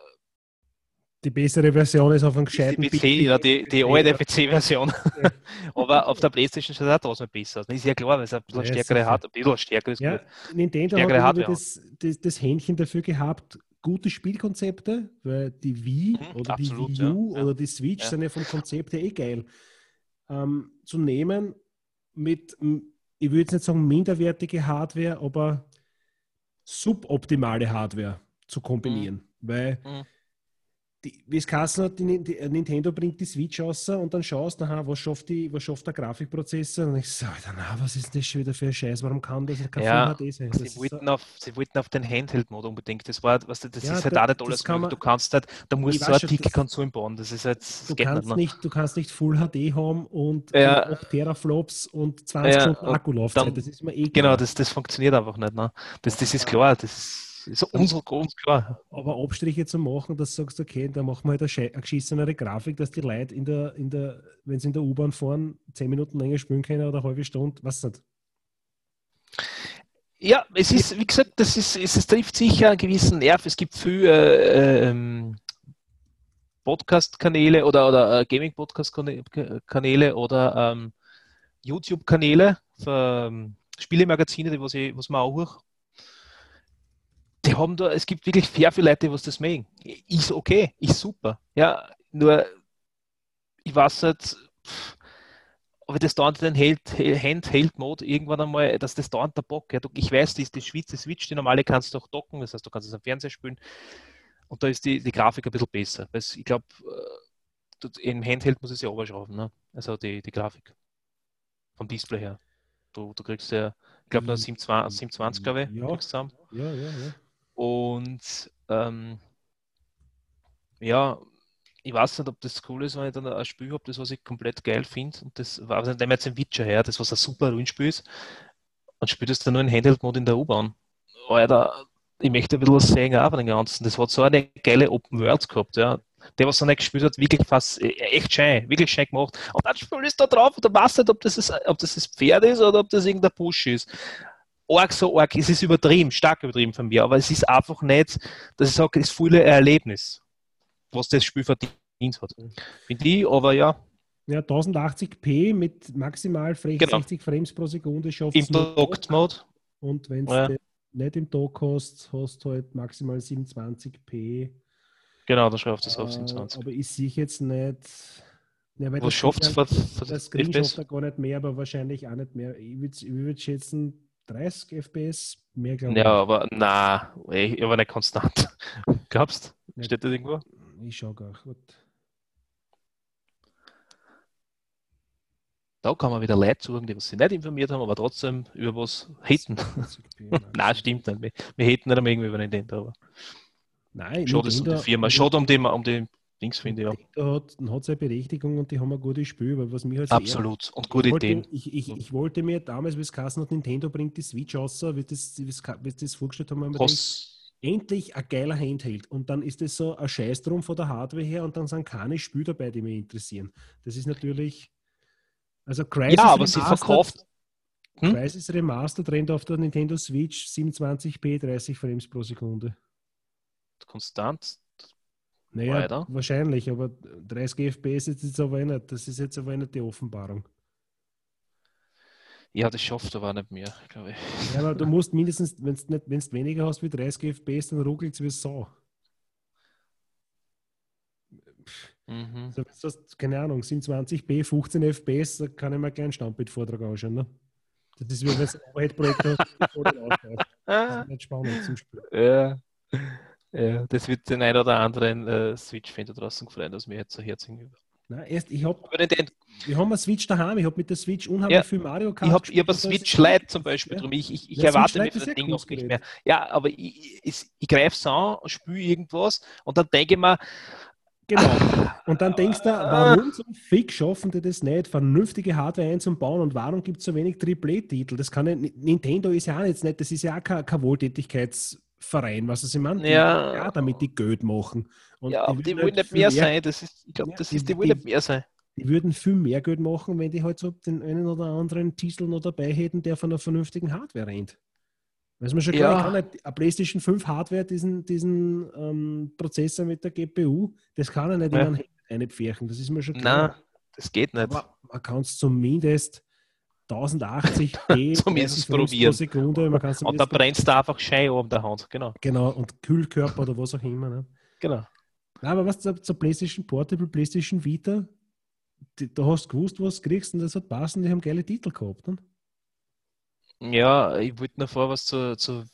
Die bessere Version ist auf einem ist gescheiten die PC, PC. ja, die, die alte. PC-Version. Ja. aber auf der Playstation schaut es auch trotzdem besser aus. Ist ja klar, weil es ein bisschen Ja, stärkere hat, ein bisschen stärker ist Ja. Nintendo Stärkere hat das, das, das Händchen dafür gehabt, gute Spielkonzepte, weil die Wii Mhm, oder absolut, die Wii U ja, oder die Switch sind ja vom Konzept her eh geil. Ähm, zu nehmen mit, ich würde jetzt nicht sagen minderwertige Hardware, aber suboptimale Hardware zu kombinieren. Weil Mhm. Wie es geheißen hat, die, die, Nintendo bringt die Switch raus und dann schaust du, was schafft, die, was schafft der Grafikprozessor? Und ich so, Alter, na, was ist das schon wieder für ein Scheiß? Warum kann das kein Ja, Full HD sein? Sie wollten, auf, sie wollten auf den Handheld-Mode unbedingt. Das war, was, das Ja, ist halt da- auch nicht alles kann man- Du kannst halt, da musst du weiß eine dicke Konsole bauen. Das ist halt, das Du kannst, nicht. nicht, du kannst nicht Full HD haben und Ja. 8 Teraflops und 20 Ja, Stunden und Akkulaufzeit. dann- Das ist mir eh Genau, klar. das, das funktioniert einfach nicht. Ne? Das, das ist klar. Das ist, ist uns, uns klar. Aber Abstriche zu machen, dass du sagst, okay, da machen wir halt eine, geschissenere Grafik, dass die Leute, in der, in der, wenn sie in der U-Bahn fahren, 10 Minuten länger spielen können oder eine halbe Stunde, was nicht. Ja, es ist, wie gesagt, das ist, es, es trifft sicher einen gewissen Nerv. Es gibt viele äh, ähm, Podcast-Kanäle oder, oder äh, Gaming-Podcast-Kanäle oder ähm, YouTube-Kanäle für ähm, Spielemagazine, die was, ich, was man auch hoch. Die haben da, es gibt wirklich sehr viele Leute, die was das mögen. Ist okay, ist super. Ja, nur ich weiß nicht, aber das dauert den Handheld-Mode irgendwann einmal, dass das dauert der Bock. Ja. Ich weiß, die, die Switch, die Switch, die normale kannst du auch docken, das heißt, du kannst es am Fernseher spielen und da ist die, die Grafik ein bisschen besser. Weil ich glaube, im Handheld muss es ja oberschrauben, ne? also die, die Grafik vom Display her. Du, du kriegst ja, ich glaube, nur 720, 720 glaube ich, Ja. Ja, ja, ja. Und ähm, ja, ich weiß nicht, ob das cool ist, wenn ich dann ein Spiel habe, das was ich komplett geil finde. Und das war, also nehmen wir jetzt den Witcher her, das was ein super Rollenspiel ist, und spielt es dann nur in Handheld-Mode in der U-Bahn. Alter, ich möchte ein bisschen sehen auch den Ganzen. Das hat so eine geile Open World gehabt, ja. Der, was so nicht gespielt hat, wirklich fast äh, echt schön, wirklich schön gemacht. Und dann spielst du da drauf und du weißt nicht, ob das, ist, ob das das Pferd ist oder ob das irgendein Busch ist. Arg so arg, es ist übertrieben, stark übertrieben von mir, aber es ist einfach nicht, dass ich sage, es ist voll ein Erlebnis, was das Spiel verdient hat. Finde ich, aber ja, Ja, 1080p mit maximal Genau. 60 Frames pro Sekunde schafft im Docked-Mode, Und wenn Ja. du nicht im Dock hast, hast du halt maximal 720p. genau, da schreibt es auf Äh, 27. aber ich sehe jetzt nicht. Ja, weil Was das schafft es Das Screen schafft er gar nicht mehr, aber wahrscheinlich auch nicht mehr. Ich würde würd schätzen 30 FPS, mehr glaube Ja, aber na, aber nicht konstant. Glaubst du? Steht das irgendwo? ich. Ich schaue gar nicht. Da kann man wieder Leute suchen, die was sich nicht informiert haben, aber trotzdem über was haten. 20p Nein, stimmt nicht. Wir, wir haten nicht irgendwie über Nintendo, aber Nein, schade ist um die Firma. Schade um die, um die Dings, finde ich. Nintendo hat, hat seine Berechtigung und die haben ein gutes Spiel, aber was mir halt Absolut. Und gute wollte, Ideen. Ich, ich, ich wollte mir damals, wie es geheißen hat, Nintendo bringt die Switch raus, wie das, wie es- wie sie das vorgestellt haben, wir endlich ein geiler Handheld. Und dann ist das so ein Scheiß drum von der Hardware her und dann sind keine Spiele dabei, die mich interessieren. Das ist natürlich. Also Crisis ja, aber sie Remastered- verkauft. Hm? Crisis Remastered rennt auf der Nintendo Switch 27p 30 Frames pro Sekunde. Konstant. Naja, Weiter. wahrscheinlich, aber 30 FPS ist jetzt aber nicht. Das ist jetzt aber nicht die Offenbarung. Ja, das schafft aber nicht mehr, glaube ich. Ja, aber du musst mindestens, wenn du nicht, wenn's weniger hast wie 30 FPS, dann ruckelt es wie Sau. Mhm. Also, keine Ahnung, 27p, 15 FPS, da kann ich mir einen kleinen Standbildvortrag anschauen. Ne? Das ist wie wenn du ein Overhead-Projekt hast, das ist nicht spannend zum Spielen. ja. Ja, das wird den ein oder anderen äh, Switch-Fan da draußen gefreut, dass mir jetzt so Herz gegenüber. Nein, erst, ich hab, wir haben eine Switch daheim, ich habe mit der Switch unheimlich Ja, viel Mario Kart ich habe hab ist Switch Lite zum Beispiel Ja. drum. Ich, ich, ich Ja, erwarte mir das Ding noch nicht mehr. Ja, aber ich, ich, ich greife es an, spiele irgendwas und dann denke ich mir, Genau. Und dann denkst du, warum zum Fick schaffen die das nicht, vernünftige Hardware einzubauen und warum gibt es so wenig AAA-Titel? Das kann ja, Nintendo ist ja auch jetzt nicht, das ist ja auch kein, kein Wohltätigkeitsverein, was sie meinen. Ja. ja, damit die Geld machen. Und ja, aber die würden wollen halt nicht mehr sein. Das ist, ich glaube, Ja, das die- ist, die die- wollen nicht mehr sein. Die würden viel mehr Geld machen, wenn die halt so den einen oder anderen Titel noch dabei hätten, der von einer vernünftigen Hardware rennt. Weiß man schon Ja. kann nicht, eine PlayStation 5 Hardware, diesen, diesen ähm, Prozessor mit der GPU, das kann er nicht Ja. in einen einpferchen. Das ist mir schon klar. Nein, das geht nicht. Aber man kann es zumindest 1080p Zumindest 30 Frames probieren. pro Sekunde. Man kann's Und da brennst du einfach Schein oben der Hand. Genau. Genau, und Kühlkörper oder was auch immer. Ne? genau. Nein, aber was zur, zur PlayStation Portable, PlayStation Vita, die, da hast du gewusst, was du kriegst und das hat passen, die haben geile Titel gehabt. Ne? Ja, ich wollte noch vor was zu, zu,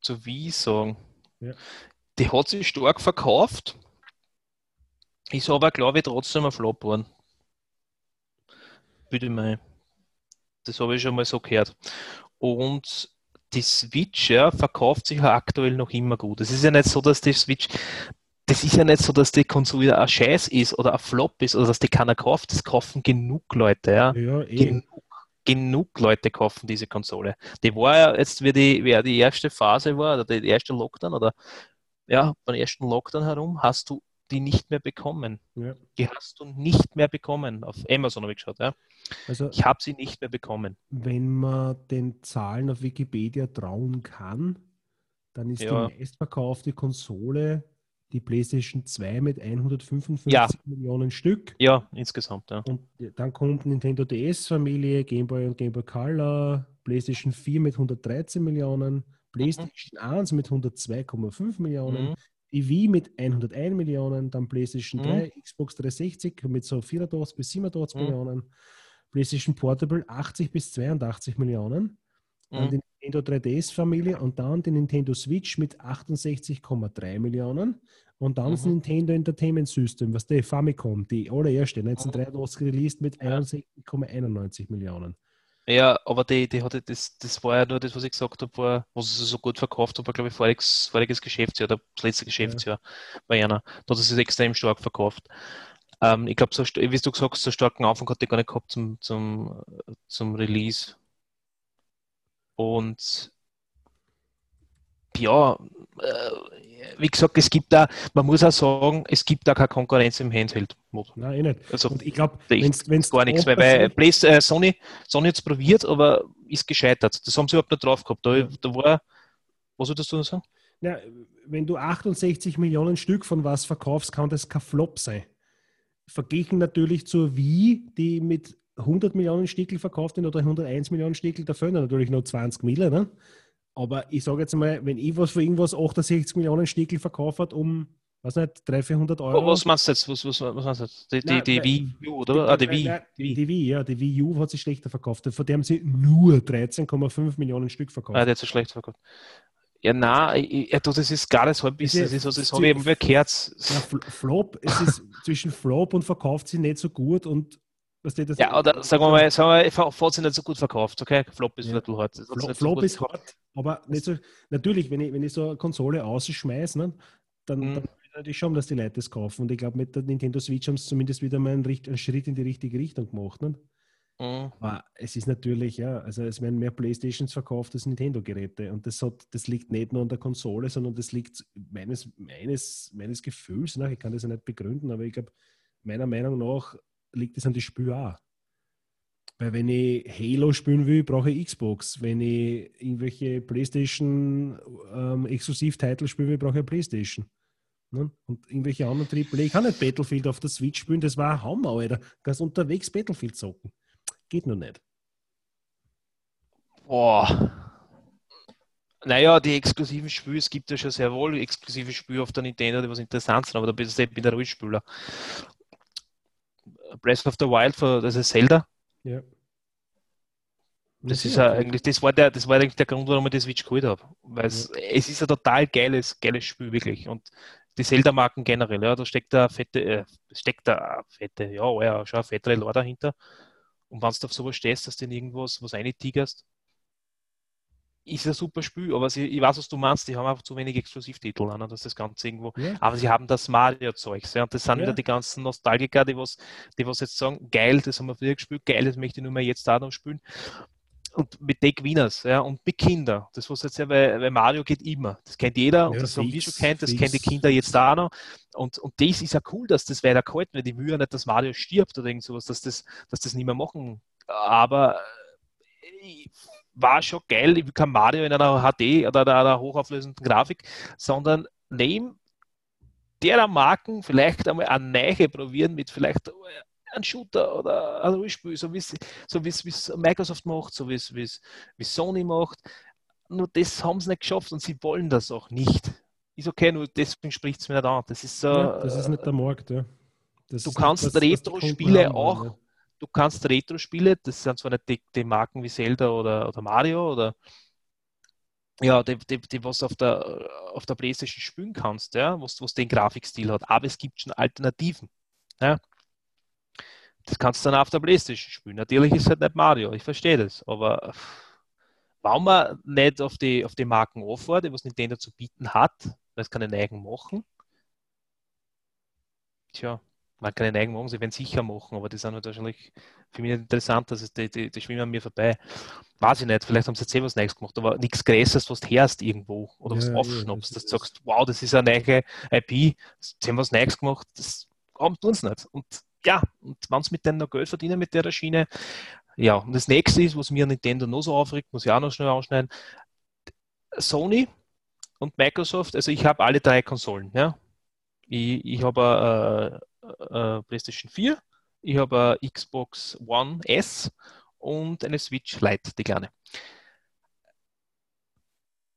zu Wii sagen. Ja. Die hat sich stark verkauft, ist aber, glaube ich, trotzdem ein Flop geworden. Bitte mal. Das habe ich schon mal so gehört. Und die Switch ja, verkauft sich ja aktuell noch immer gut. Es ist ja nicht so, dass die Switch, das ist ja nicht so, dass die Konsole ein Scheiß ist oder ein Flop ist oder dass die keiner kauft. Das kaufen genug Leute, ja. Ja, eh. Genug, genug Leute kaufen diese Konsole. Die war ja jetzt, wie die, wie die erste Phase war, oder die erste Lockdown, oder ja, beim ersten Lockdown herum, hast du die nicht mehr bekommen. Ja. Die hast du nicht mehr bekommen. Auf Amazon habe ich geschaut, ja. Also, Ich habe sie nicht mehr bekommen. wenn man den Zahlen auf Wikipedia trauen kann, dann ist Ja. die meistverkaufte Konsole die PlayStation 2 mit 155 Ja. Millionen Stück. Ja, insgesamt, ja. Und dann kommt Nintendo DS-Familie, Game Boy und Game Boy Color, PlayStation 4 mit 113 Millionen, PlayStation 1 mit 102,5 Millionen, Mhm. Wii mit 101 Millionen, dann PlayStation Mhm. 3, Xbox 360 mit so 84 bis 87 Mhm. Millionen, PlayStation Portable 80 bis 82 Millionen, dann Mhm. die Nintendo 3DS-Familie und dann die Nintendo Switch mit 68,3 Millionen und dann das Mhm. Nintendo Entertainment System, was der Famicom, die allererste, 1983 released mit Ja. 61,91 Millionen. Ja, aber die, die hatte das, das war ja nur das, was ich gesagt habe, war, was sie so gut verkauft hat, war, glaube ich, voriges, voriges Geschäftsjahr, oder das letzte Geschäftsjahr bei einer. Da hat sie es extrem stark verkauft. Ähm, ich glaube, so, wie du gesagt hast, so starken Anfang hat die gar nicht gehabt zum, zum, zum Release. Und ja, äh, wie gesagt, es gibt da, man muss auch sagen, es gibt da keine Konkurrenz im Handheld-Mod. Nein, eh nicht. Also Und ich glaube, wenn es gar nichts, weil, weil Play- äh, Sony, Sony hat es probiert, aber ist gescheitert. Das haben sie überhaupt nicht drauf gehabt. Da, da war, was würdest du noch sagen? Ja, wenn du 68 Millionen Stück von was verkaufst, kann das kein Flop sein. Verglichen natürlich zur Wii, die mit 100 Millionen Stickel verkauft wird oder 101 Millionen Stickel, da fehlen natürlich noch 20 Millionen. Ne? Aber ich sage jetzt mal, wenn ich was für irgendwas 68 Millionen Stickel verkauft hat, um, was nicht, 300, 400 Euro. Was meinst du jetzt? Was, was, was meinst du jetzt? Die, die, Nein, die nein. Wii U, oder? Ah, die Wii. Nein, Die Wii. Die Wii, ja, die Wii U hat sich schlechter verkauft. Von der haben sie nur 13,5 Millionen Stück verkauft. Ah, der hat so schlecht verkauft. Ja, nein, das ist gar nicht Halbwissen. Das, ist, also, das habe ich eben gehört. Ja, Fl- Flop, es ist zwischen Flop und verkauft sie nicht so gut und was das Ja, oder sagen wir mal, sagen wir mal, hat sich nicht so gut verkauft, okay? Flop ist Ja. bisschen hart. Hat's Flop, nicht so Flop ist hart, aber nicht so, natürlich, wenn ich, wenn ich so eine Konsole ausschmeiße, ne, dann, Mhm. dann will ich natürlich schon, dass die Leute das kaufen. Und ich glaube, mit der Nintendo Switch haben sie zumindest wieder mal einen, einen Schritt in die richtige Richtung gemacht. Ne? Mhm. Aber es ist natürlich, ja, also es werden mehr Playstations verkauft als Nintendo-Geräte. Und das, hat, das liegt nicht nur an der Konsole, sondern das liegt meines, meines, meines Gefühls nach, ich kann das ja nicht begründen, aber ich glaube, meiner Meinung nach liegt es an die Spiel auch. Weil wenn ich Halo spielen will, brauche ich Xbox. Wenn ich irgendwelche PlayStation ähm, Exklusiv-Titel spielen will, brauche ich PlayStation. Ne? Und irgendwelche anderen Triple. Ich kann nicht Battlefield auf der Switch spielen, das war ein Hammer, Alter. Du kannst unterwegs Battlefield zocken. Geht noch nicht. Boah. Naja, die exklusiven Spiele, es gibt ja schon sehr wohl exklusive Spiele auf der Nintendo, die was interessant sind, aber da bist du eben der Ruhespieler. Breath of the Wild, für, das ist Zelda. Ja. Das Ja, ist ja eigentlich, das war der, das war eigentlich der Grund, warum ich die Switch geholt habe. Weil es, es ist ein total geiles, geiles Spiel, wirklich. Und die Zelda-Marken generell, ja, da steckt da fette, äh, steckt da fette, ja, ja, schon ein fettere Lore dahinter. Und wenn du auf sowas stehst, dass du in irgendwas was eintigerst, ist ein super Spiel, aber sie, ich weiß, was du meinst, die haben einfach zu wenig Exklusivtitel, ne, dass das Ganze irgendwo, Ja. aber sie haben das Mario-Zeug, ja, und das sind Ja. wieder die ganzen Nostalgiker, die was, die was jetzt sagen, geil, das haben wir früher gespielt, geil, das möchte ich nur mehr jetzt auch noch spielen. Und mit den Winners, ja, und mit Kindern. Das was jetzt ja bei, bei Mario geht immer. Das kennt jeder und Ja, das haben wir schon kennt, das fix. kennen die Kinder jetzt auch noch. Und, und das ist ja cool, dass das weiter gehalten wird. Ich will ja nicht, dass Mario stirbt oder irgend sowas, dass das, dass das nicht mehr machen. Aber äh, war schon geil, ich will kein Mario in einer HD oder einer, einer hochauflösenden Grafik, sondern neben der Marken vielleicht einmal eine neue probieren mit vielleicht ein Shooter oder ein Rollenspiel, so wie es so wie's Microsoft macht, so wie es Sony macht. Nur das haben sie nicht geschafft und sie wollen das auch nicht. Ist okay, nur deswegen spricht es mir nicht an. Das ist so. Ja, das ist nicht der Markt, ja. Du kannst Retro-Spiele auch- wollen, du kannst Retro-Spiele, das sind zwar nicht die, die Marken wie Zelda oder, oder Mario oder ja, die, die, die was auf der, auf der Playstation spielen kannst, ja, was, was den Grafikstil hat, aber es gibt schon Alternativen. Ja. Das kannst du dann auf der Playstation spielen. Natürlich ist es halt nicht Mario, ich verstehe das, aber warum man nicht auf die, auf die Marken die was Nintendo zu bieten hat, weil es keine neuen machen, tja, man kann keine neuen machen, sie werden sicher machen, aber die sind halt wahrscheinlich für mich interessant, dass es die, die, die schwimmen an mir vorbei. Weiß ich nicht, vielleicht haben sie jetzt eh was Neues gemacht, aber nichts Größeres, was du hörst irgendwo oder was Ja, ja, aufschnappst, das dass du sagst, wow, das ist eine neue IP, sie haben was Neues gemacht, das haben tun sie nicht. Und ja, und wenn sie mit denen noch Geld verdienen mit der Schiene, ja, und das nächste ist, was mir Nintendo noch so aufregt, muss ich auch noch schnell anschneiden, Sony und Microsoft, also ich habe alle drei Konsolen, ja. Ich, ich habe äh, äh, PlayStation 4, ich habe eine Xbox One S und eine Switch Lite, die kleine.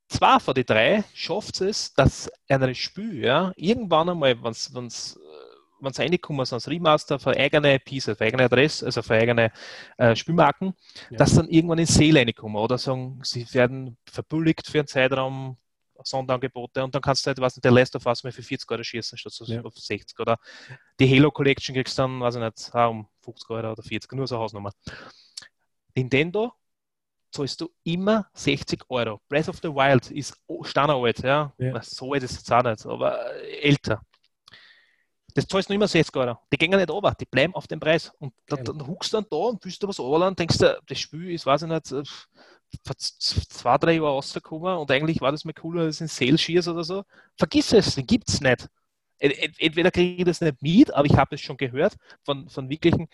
Zwei von den drei schafft es, dass ein Spiel, ja, irgendwann einmal, wenn es wenn es reinkommen, so als Remaster für eigene Pieces, für eigene Adresse, also für eigene äh, Spielmarken, Ja. dass dann irgendwann in Sale reinkommen oder sagen, sie werden verbilligt für einen Zeitraum, Sonderangebote und dann kannst du halt, was nicht, der Last of Us mal für 40 Euro schießen statt Ja. auf 60 oder die Halo Collection kriegst du dann, weiß ich nicht, um 50 Euro oder 40, nur so Hausnummer. Nintendo zahlst du immer 60 Euro. Breath of the Wild ist standardalt, ja. Ja. So alt ist es jetzt auch nicht, aber äh, älter. Das zahlst du immer 60 Euro. Die gehen ja nicht runter, die bleiben auf dem Preis. Und da, Geil. dann huckst du dann da und willst du was runterladen und denkst du, das Spiel ist, weiß ich nicht, äh, vor zwei, drei Jahren rausgekommen und eigentlich war das mal cooler als in Sale Shears oder so. Vergiss es, den gibt es nicht. Ent- ent- Entweder kriege ich das nicht mit, aber ich habe es schon gehört von, von wirklichen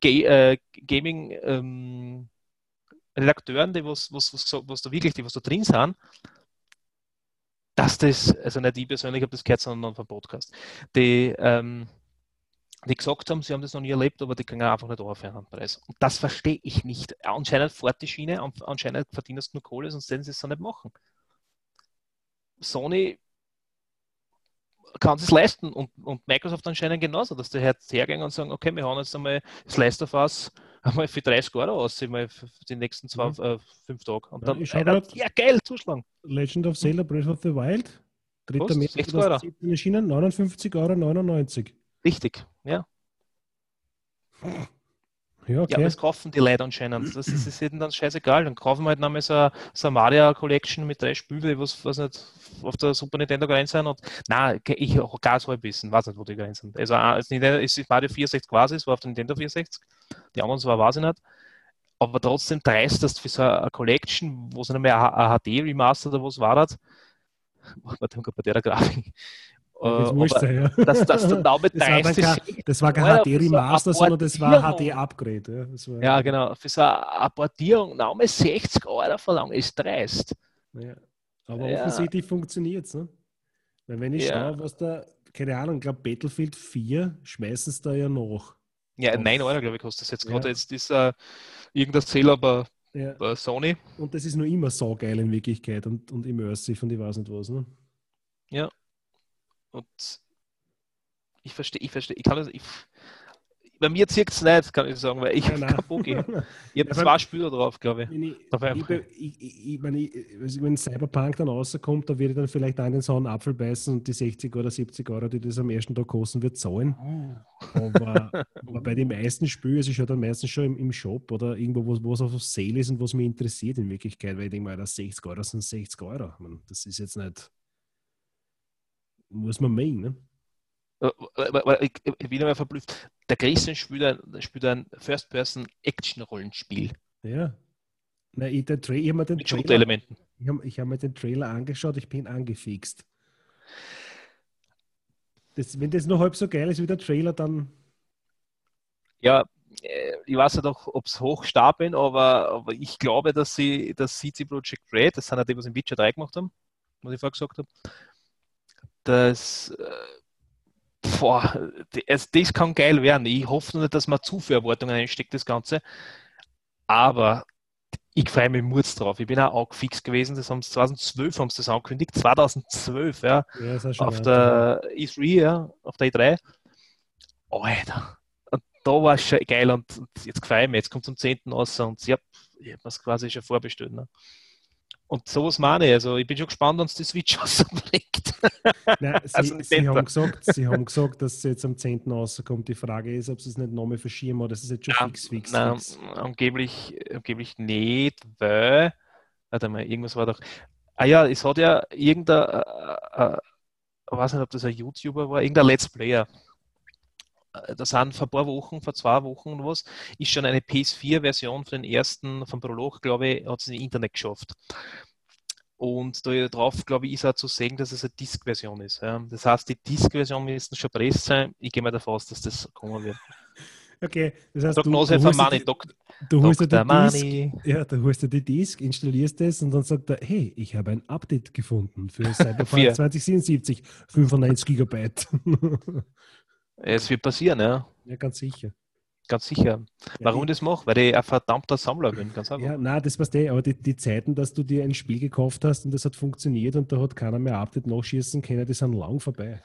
Ga äh, Gaming ähm, Redakteuren, die was, was, was, was da wirklich, die was da drin sind, dass das, also nicht ich persönlich habe das gehört, sondern vom Podcast, die, ähm, die gesagt haben, sie haben das noch nie erlebt, aber die können einfach nicht aufhören am Preis. Und das verstehe ich nicht. Anscheinend fährt die Schiene, an- anscheinend verdienst du nur Kohle, sonst werden sie es so nicht machen. Sony kann es leisten und, und Microsoft anscheinend genauso, dass die jetzt hergehen und sagen, okay, wir haben jetzt einmal das Last of Us einmal für 30 Euro aus, mal für die nächsten zwei, Mhm. äh, fünf Tage. Und Ja, dann, ja geil, zuschlagen. Legend of Zelda Breath of the Wild. 3. Was? März 60 Euro? 2017 erschienen, 59,99 Euro. Richtig, ja. Ja, Ja, okay. aber das kaufen die Leute anscheinend. Das ist, ist ihnen dann scheißegal. Dann kaufen wir halt nochmal so, so eine Mario Collection mit drei Spielen, was, was nicht auf der Super Nintendo gerein sind. Und nein, ich auch ganz halb wissen, weiß nicht, wo die gerein sind. Also, äh, es ist Mario 64 quasi, es war auf der Nintendo 64. Die anderen zwar weiß ich nicht. Aber trotzdem dreist, dass du für so eine Collection, wo es nicht mehr ein HD Remaster oder was war das, warte, bei der Grafik. Ja, das Äh, aber ja. dass, dass du da mit Das war, 30 kein, das war kein HD Remaster, sondern das war. HD Upgrade. Ja, das war, Ja, genau. Für so eine Portierung nochmal 60 Euro verlangen, ist dreist. Ja. Aber Ja. offensichtlich funktioniert es. Ne? Weil wenn ich Ja. schaue, was da, keine Ahnung, ich glaube Battlefield 4 schmeißen es da ja noch. Ja, Auf- 9 Euro, glaube ich, kostet das jetzt gerade. Ja. Jetzt ist äh, irgendein Zähler bei, Ja. bei Sony. Und das ist nur immer so geil in Wirklichkeit und, und immersive und ich weiß nicht was. Ne? Und ich verstehe, ich verstehe, ich kann das, ich, bei mir zieht es nicht, kann ich sagen, weil ich Nein, nein. Bock. Ich habe zwei Spieler drauf, glaube ich. Wenn, ich, ich, ich, meine, also wenn Cyberpunk dann rauskommt, da würde ich dann vielleicht einen so einen Apfel beißen und die 60 oder 70 Euro, die das am ersten Tag kosten wird, zahlen. Aber, aber bei den meisten Spielen, also ich schaue dann meistens schon im, im Shop oder irgendwo, wo es auf Sale ist und was mich interessiert in Wirklichkeit, weil ich denke mal, das 60 Euro sind 60 Euro. Meine, das ist jetzt nicht, muss man meinen, ne? Äh, Ich, ich bin immer verblüfft. Der Christian spielt ein, spielt ein First-Person-Action-Rollenspiel Ja. Nein, ich, der Tra ich habe mir, den mit Trailer- ich hab, ich hab mir den Trailer angeschaut, ich bin angefixt. Das, wenn das noch halb so geil ist wie der Trailer, dann Ja, äh, ich weiß nicht, auch, ob es hochstark bin, aber, aber ich glaube, dass sie das CD Projekt Red, das sind ja die, was im Witcher 3 gemacht haben, was ich vorher gesagt habe, das, äh, boah, es, das kann geil werden. Ich hoffe nur nicht, dass man zu viel Erwartungen einsteckt, das Ganze. Aber ich freue mich Murz drauf. Ich bin auch angefixt gewesen. Das haben sie 2012 haben sie das angekündigt. 2012, ja ja, auch schon auf der E3, ja, auf der E3. Alter, und da war es schon geil und, und jetzt gefällt ich mich. Jetzt kommt zum 10. raus und ja, ich habe es quasi schon vorbestellt. Ne? Und sowas meine ich. Also ich bin schon gespannt, wenn es die Switch rausbringt. Nein, sie, also sie, haben gesagt, sie haben gesagt, dass es jetzt am 10. rauskommt. Die Frage ist, ob sie es nicht nochmal verschieben oder das ist jetzt schon Ja, fix, fix, Nein, fix. angeblich, angeblich nicht, weil, warte mal, irgendwas war doch. Ah ja, es hat ja irgendein, äh, äh, ich weiß nicht, ob das ein YouTuber war, irgendein Let's Player. Äh, Da sind vor ein paar Wochen, vor zwei Wochen und was, ist schon eine PS4-Version für den ersten, vom Prolog, glaube ich, hat es im Internet geschafft. Und da drauf, glaube ich, ist auch zu sehen, dass es eine Disk-Version ist. Ja. Das heißt, die Disk-Version müsste schon presst sein. Ich gehe mal davon aus, dass das kommen wird. Okay, das heißt, du, Prognose du, von holst Money, die- Dok du holst dir die Disk, ja, du holst dir die Disk, installierst es und dann sagt er, hey, ich habe ein Update gefunden für Cyberpunk Vier. 2077, 95 Gigabyte. Es wird passieren, ja. ja, ganz sicher. Ganz sicher. Warum ja, ich das mache? Weil ich ein verdammter Sammler bin, ganz einfach. Ja, na, das passt eh, aber die, die Zeiten, dass du dir ein Spiel gekauft hast und das hat funktioniert und da hat keiner mehr Update nachschießen können, die sind lang vorbei.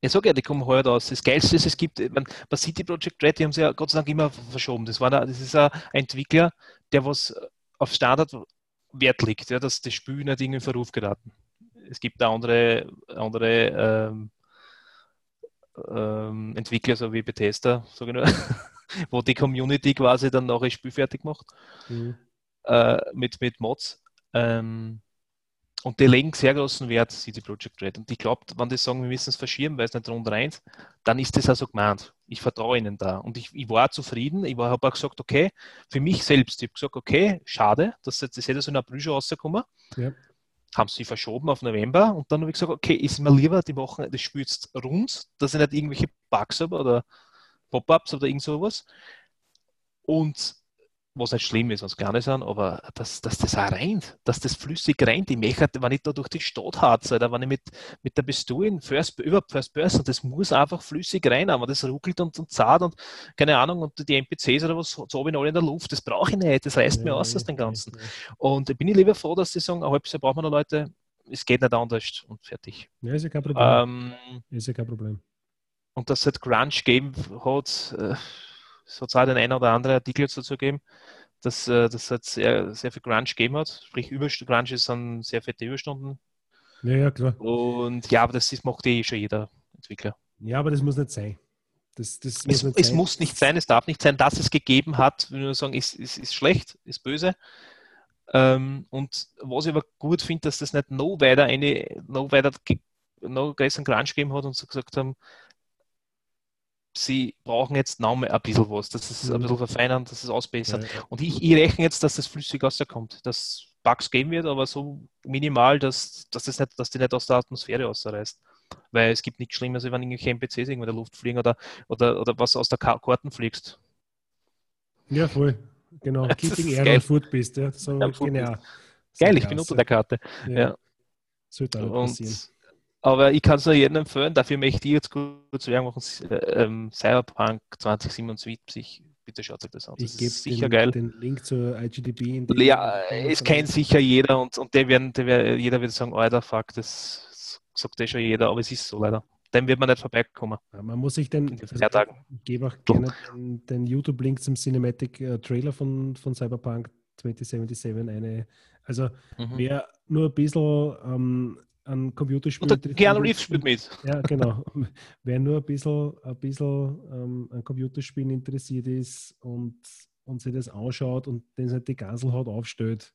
Ich sage ja, die kommen heute aus. Das Geilste, das es gibt, mein, bei City Project Red, die haben sie ja Gott sei Dank immer verschoben. Das, war, ein- das ist ein Entwickler, der was auf Standard Wert legt, ja, dass das Spiel nicht irgendwie in Verruf geraten. Es gibt da andere, andere ähm, ähm, Entwickler, so wie Bethesda, wo die Community quasi dann noch ein Spiel fertig macht. Mhm. äh, mit, mit Mods. Ähm, und die legen sehr großen Wert, CD Projekt Red. Und ich glaube, wenn die sagen, wir müssen es verschieben, weil es nicht rund rein dann ist das also gemeint. Ich vertraue ihnen da. Und ich, ich war zufrieden. Ich habe auch gesagt, okay, für mich selbst, ich habe gesagt, okay, schade, dass jetzt das hätte so in April schon rausgekommen. Ja. Haben sie verschoben auf November und dann habe ich gesagt, okay, ist mir lieber, die machen das Spiel jetzt rund, dass ich nicht irgendwelche Bugs habe oder Pop-ups oder irgend sowas. Und was nicht schlimm ist, was gar nicht sind, aber dass, dass das auch reint, dass das flüssig reint. Ich möchte, wenn ich da durch die Stadt harze, oder wenn ich mit, mit der Pistole in First, überhaupt First Person, das muss einfach flüssig rein, aber das ruckelt und, und zart und keine Ahnung, und die NPCs oder was, so habe ich alle in der Luft, das brauche ich nicht, das reißt mir aus aus dem Ganzen. Und ich bin ich lieber froh, dass sie sagen, ein halbes Jahr braucht man noch Leute, es geht nicht anders und fertig. Ja, ist ja kein Problem. Ähm, ist ja kein Problem. und dass es halt Grunge gegeben hat, äh, auch den einen oder anderen Artikel jetzt dazu gegeben, dass äh, das halt sehr, sehr viel Grunge gegeben hat. Sprich, Überst Grunge ist dann sehr fette Überstunden. Ja, ja, klar. Und ja, aber das ist, macht eh schon jeder Entwickler. Ja, aber das muss nicht sein. Das, das Es, nicht es sein. muss nicht sein, es darf nicht sein, dass es gegeben hat. Wenn wir sagen, ist, ist, ist schlecht, ist böse. Ähm, und was ich aber gut finde, dass das nicht noch weiter eine, noch weiter, noch größeren Crunch gegeben hat und so gesagt haben, sie brauchen jetzt noch mal ein bisschen was, dass es Mhm. ein bisschen verfeinern, dass es ausbessern. Ja, ja. Und ich, ich rechne jetzt, dass das flüssig rauskommt, dass Bugs geben wird, aber so minimal, dass, dass, das nicht, dass die nicht aus der Atmosphäre rausreißt. Weil es gibt nichts Schlimmeres, wenn irgendwelche NPCs irgendwo in der Luft fliegen oder, oder, oder was aus der Ka Karten fliegst. ja, voll. Genau. Das Keeping ist Air und Food bist. Ja. So, Ja, genau. Geil, ich bin unter der Karte. Ja. ja. Sollte auch passieren. Aber ich kann es nur jedem empfehlen, dafür möchte ich jetzt zu Werbung machen. Äh, ähm, Cyberpunk 2077, bitte schaut euch das an. Das Ich gebe ist sicher den, geil. den Link zur IGDB in die Ja, es kennt sicher jeder und, und der werden, der, wär- jeder wird sagen, Alter, fuck, das sagt eh schon jeder, aber es ist so leider. dem wird man nicht vorbeikommen. Ja, man muss sich den, ich gebe auch gerne den, den YouTube-Link zum Cinematic-Trailer von, von Cyberpunk 2077 eine. Also Mhm. wer nur ein bisschen ähm, an Computerspielen Und der Keanu Reeves spielt mit. Ja, genau. Wer nur ein bisschen, ein bisschen ähm, an Computerspielen interessiert ist und, und sich das anschaut und den halt die Gaselhaut aufstellt,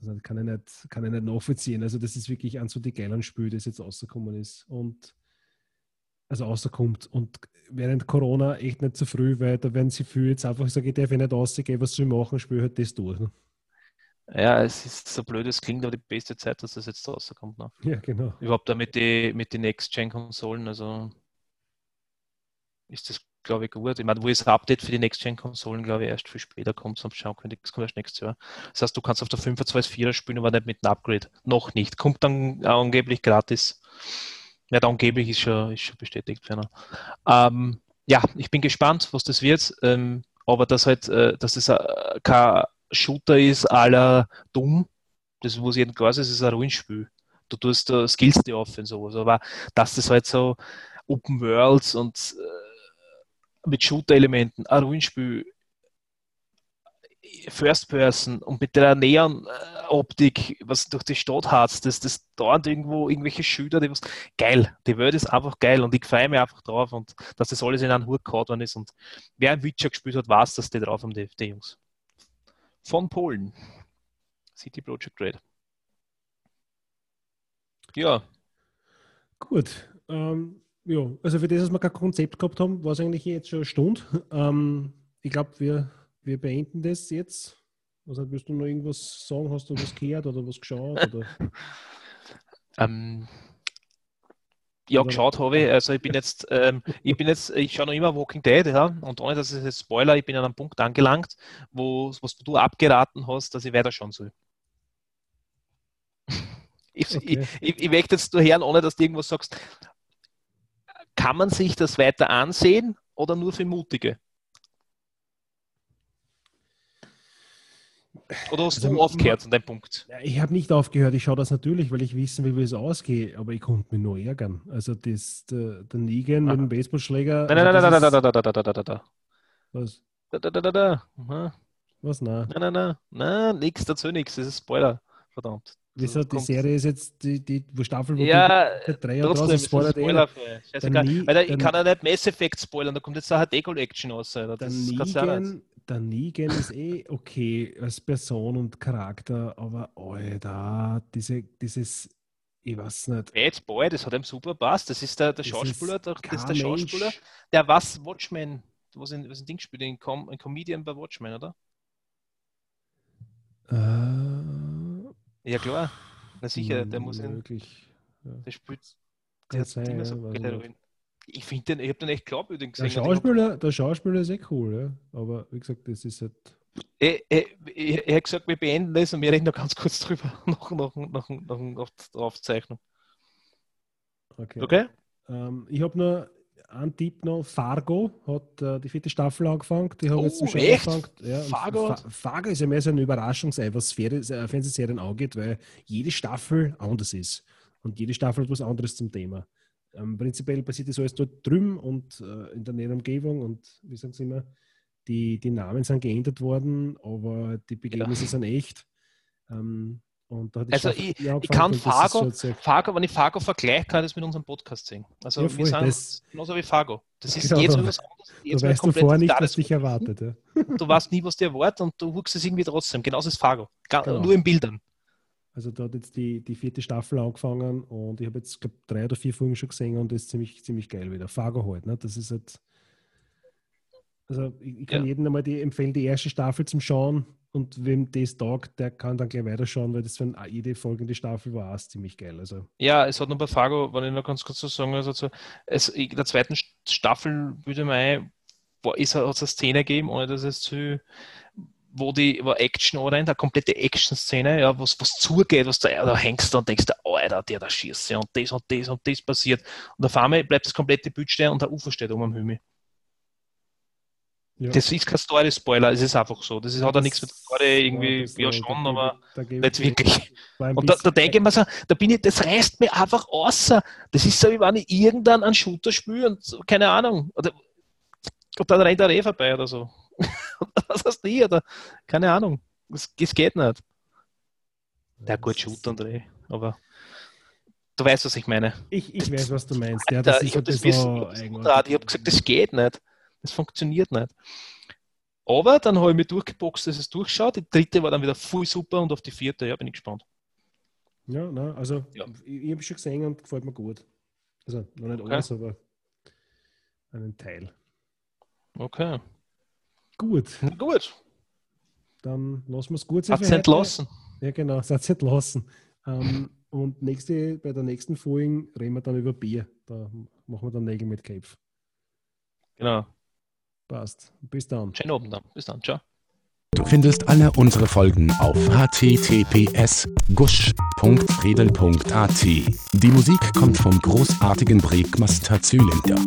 also kann ich nicht, kann ich nicht nachvollziehen. Also das ist wirklich eins von den geilen Spielen, das jetzt rausgekommen ist. Und also rauskommt. Und während Corona echt nicht zu früh, weil da werden sie viel jetzt einfach sagen, ich darf ich nicht rausgehen, was soll ich machen, spiele halt das durch. Ja, es ist so blöd, es klingt aber die beste Zeit, dass das jetzt rauskommt. Ne? Ja, genau. Überhaupt da mit den mit die Next-Gen-Konsolen, also ist das, glaube ich, gut. Ich meine, wo das Update für die Next-Gen-Konsolen, glaube ich, erst viel später kommt, sonst schauen könnte, das kommt erst nächstes Jahr. Das heißt, du kannst auf der 25.4er spielen, aber nicht mit einem Upgrade. Noch nicht. Kommt dann angeblich gratis. Ja, angeblich ist schon, ist schon bestätigt. Ähm, ja, ich bin gespannt, was das wird. Ähm, aber dass halt, äh, dass das äh, kein Shooter ist, aller dumm, das was jedem klar es ist ein Rollenspiel. Du tust da Skills dir auf und sowas. Aber dass das halt so Open Worlds und äh, mit Shooter-Elementen, ein Rollenspiel, First Person und mit der Neon-Optik, was durch die Stadt hat, das, das dauert irgendwo irgendwelche Schüler, die was, geil, die Welt ist einfach geil und ich freue mich einfach drauf und dass das alles in einen Hut gehauen ist und wer ein Witcher gespielt hat, weiß, dass die drauf haben, die, die Jungs. Von Polen. City Project Red. Ja, Gut. Ähm, ja, also für das, dass wir kein Konzept gehabt haben, war es eigentlich jetzt schon eine Stunde. Ähm, ich glaube, wir, wir beenden das jetzt. Also willst du noch irgendwas sagen? Hast du was gehört oder was geschaut? Oder? Ähm, ja, Oder- geschaut habe ich. Also ich bin jetzt, ähm, ich bin jetzt, ich schaue noch immer Walking Dead, ja, und ohne dass es jetzt Spoiler, ich bin an einem Punkt angelangt, wo was du abgeraten hast, dass ich weiter schauen soll. Ich, Okay. ich, ich, ich möchte jetzt nur hören, ohne dass du irgendwas sagst. Kann man sich das weiter ansehen oder nur für Mutige? Oder hast Also, du aufgehört an dem Punkt? Ich habe nicht aufgehört. Ich schaue das natürlich, weil ich wissen will, wie es ausgeht. Aber ich konnte mich nur ärgern. Also das, der, der Negan mit Aha. dem Baseballschläger. Nein, nein, also nein, nein, nein, nein, nein, nein, nein, nein, nein. Was? Da, da, da, da, da. Aha. Was? Nein. Nein, nein, nein, nein, nix dazu, nix. Das ist Spoiler. Verdammt. Wieso? Die Serie ist jetzt die, die wo Staffel, wo Ja, die, der Dreier trotzdem draußen ist spoilert eh. spoilerfrei. Scheißegal. Nie- Weil da, ich der- kann ja nicht Mass Effect spoilern, da kommt jetzt eine HD-Collection raus. Alter. Der Das nicht. Negan, der Negan ist eh okay als Person und Charakter, aber Alter, diese, dieses, ich weiß nicht. Bad Boy, das hat ihm super passt. Das ist der, der Das Schauspieler, ist der, das ist der Schauspieler, der was Watchmen, was ein, was ein Ding spielt, ein, Com ein Comedian bei Watchmen, oder? Äh, Ja, klar. Na sicher, der hm, muss in, Möglich. Ja. der spielt, der hat immer ja, so. Rollen. Ich finde den, ich habe den echt glaubwürdig Der gesehen. hab- Schauspieler, der Schauspieler ist eh cool, ja. aber wie gesagt, das ist halt. Ich, ich hätte gesagt, wir beenden das und wir reden noch ganz kurz drüber, nach, nach, nach, nach, der Aufzeichnung. Okay. Okay? Ähm, ich habe nur einen Tipp noch. Fargo hat äh, die vierte Staffel angefangen. Die habe Oh, jetzt echt? angefangen. Ja, Fargo? Fa Fargo ist ja mehr so eine Überraschungsei, was Sphäre- äh, Fernsehserien angeht, weil jede Staffel anders ist. Und jede Staffel hat was anderes zum Thema. Ähm, prinzipiell passiert das alles dort drüben und äh, in der näheren Umgebung und wie sagen sie immer, die, die Namen sind geändert worden, aber die Begegnisse sind echt. Ähm, Also ich- ich kann Fargo- schon sehr- Fargo, wenn ich Fargo vergleiche, kann ich das mit unserem Podcast sehen. Also Ja, wir voll, sind das- genauso wie Fargo. Das ist Genau, jetzt da- wieder was anderes. Weißt du komplett vorher nicht, was dich erwartet. Ja. Du weißt nie, was dir erwartet und du huckst es irgendwie trotzdem. Genauso ist Fargo. Ga- Genau. Nur in Bildern. Also da hat jetzt die, die vierte Staffel angefangen und ich habe jetzt glaub, drei oder vier Folgen schon gesehen und das ist ziemlich, ziemlich geil wieder. Fargo halt, ne? Das ist halt. Also ich, ich kann Ja. jedem einmal die, empfehlen, die erste Staffel zum Schauen und wem das taugt, der kann dann gleich weiterschauen, weil das wenn jede folgende Staffel war auch ziemlich geil. Also Ja, es hat nur bei Fargo, wenn ich noch ganz kurz so sagen also so, es, in der zweiten Staffel würde man ein, boah, ist, hat es eine Szene gegeben, ohne dass es zu, wo die wo Action oder eine komplette Action-Szene, ja, was, was zugeht, was da, da hängst du und denkst, du, Alter, der da schießt ja, und das und das und das passiert. Und auf einmal bleibt das komplette Bild stehen und der Ufer steht oben am Himmel. Ja. Das ist kein Story-Spoiler, es ist einfach so. Das ist, hat ja nichts mit Story irgendwie, ja, da- schon, da aber ich- da nicht ich- wirklich. Und da, da denke ich mir so, da bin ich, das reißt mir einfach außer. Das ist so, wie wenn ich irgendwann einen Shooter spiele und so, keine Ahnung. Oder, und dann rennt der eh vorbei oder so. Was hast du nie? Oder keine Ahnung. Das, das geht nicht. Ja, gut, Shooter und Reh, aber du weißt, was ich meine. Ich, ich weiß, was du meinst. Ja, Alter, ich habe das Wissen, ich habe gesagt, das geht nicht. Das funktioniert nicht. Aber dann habe ich mich durchgeboxt, dass es durchschaut. Die dritte war dann wieder voll super und auf die vierte, ja, bin ich gespannt. Ja, nein, also Ja. ich, ich habe schon gesehen und gefällt mir gut. Also noch nicht Okay. alles, aber einen Teil. Okay. Gut, Na gut, dann lassen wir es gut sein. hat für es heute. entlassen. Ja, genau, seid entlassen. Ähm, und nächste, bei der nächsten Folge reden wir dann über Bier. Da machen wir dann Nägel mit Köpf. Genau. Passt. Bis dann. Schönen Abend dann. Bis dann. Ciao. Du findest alle unsere Folgen auf https gusch.redel.at. Die Musik kommt vom großartigen Breakmaster Zylinder.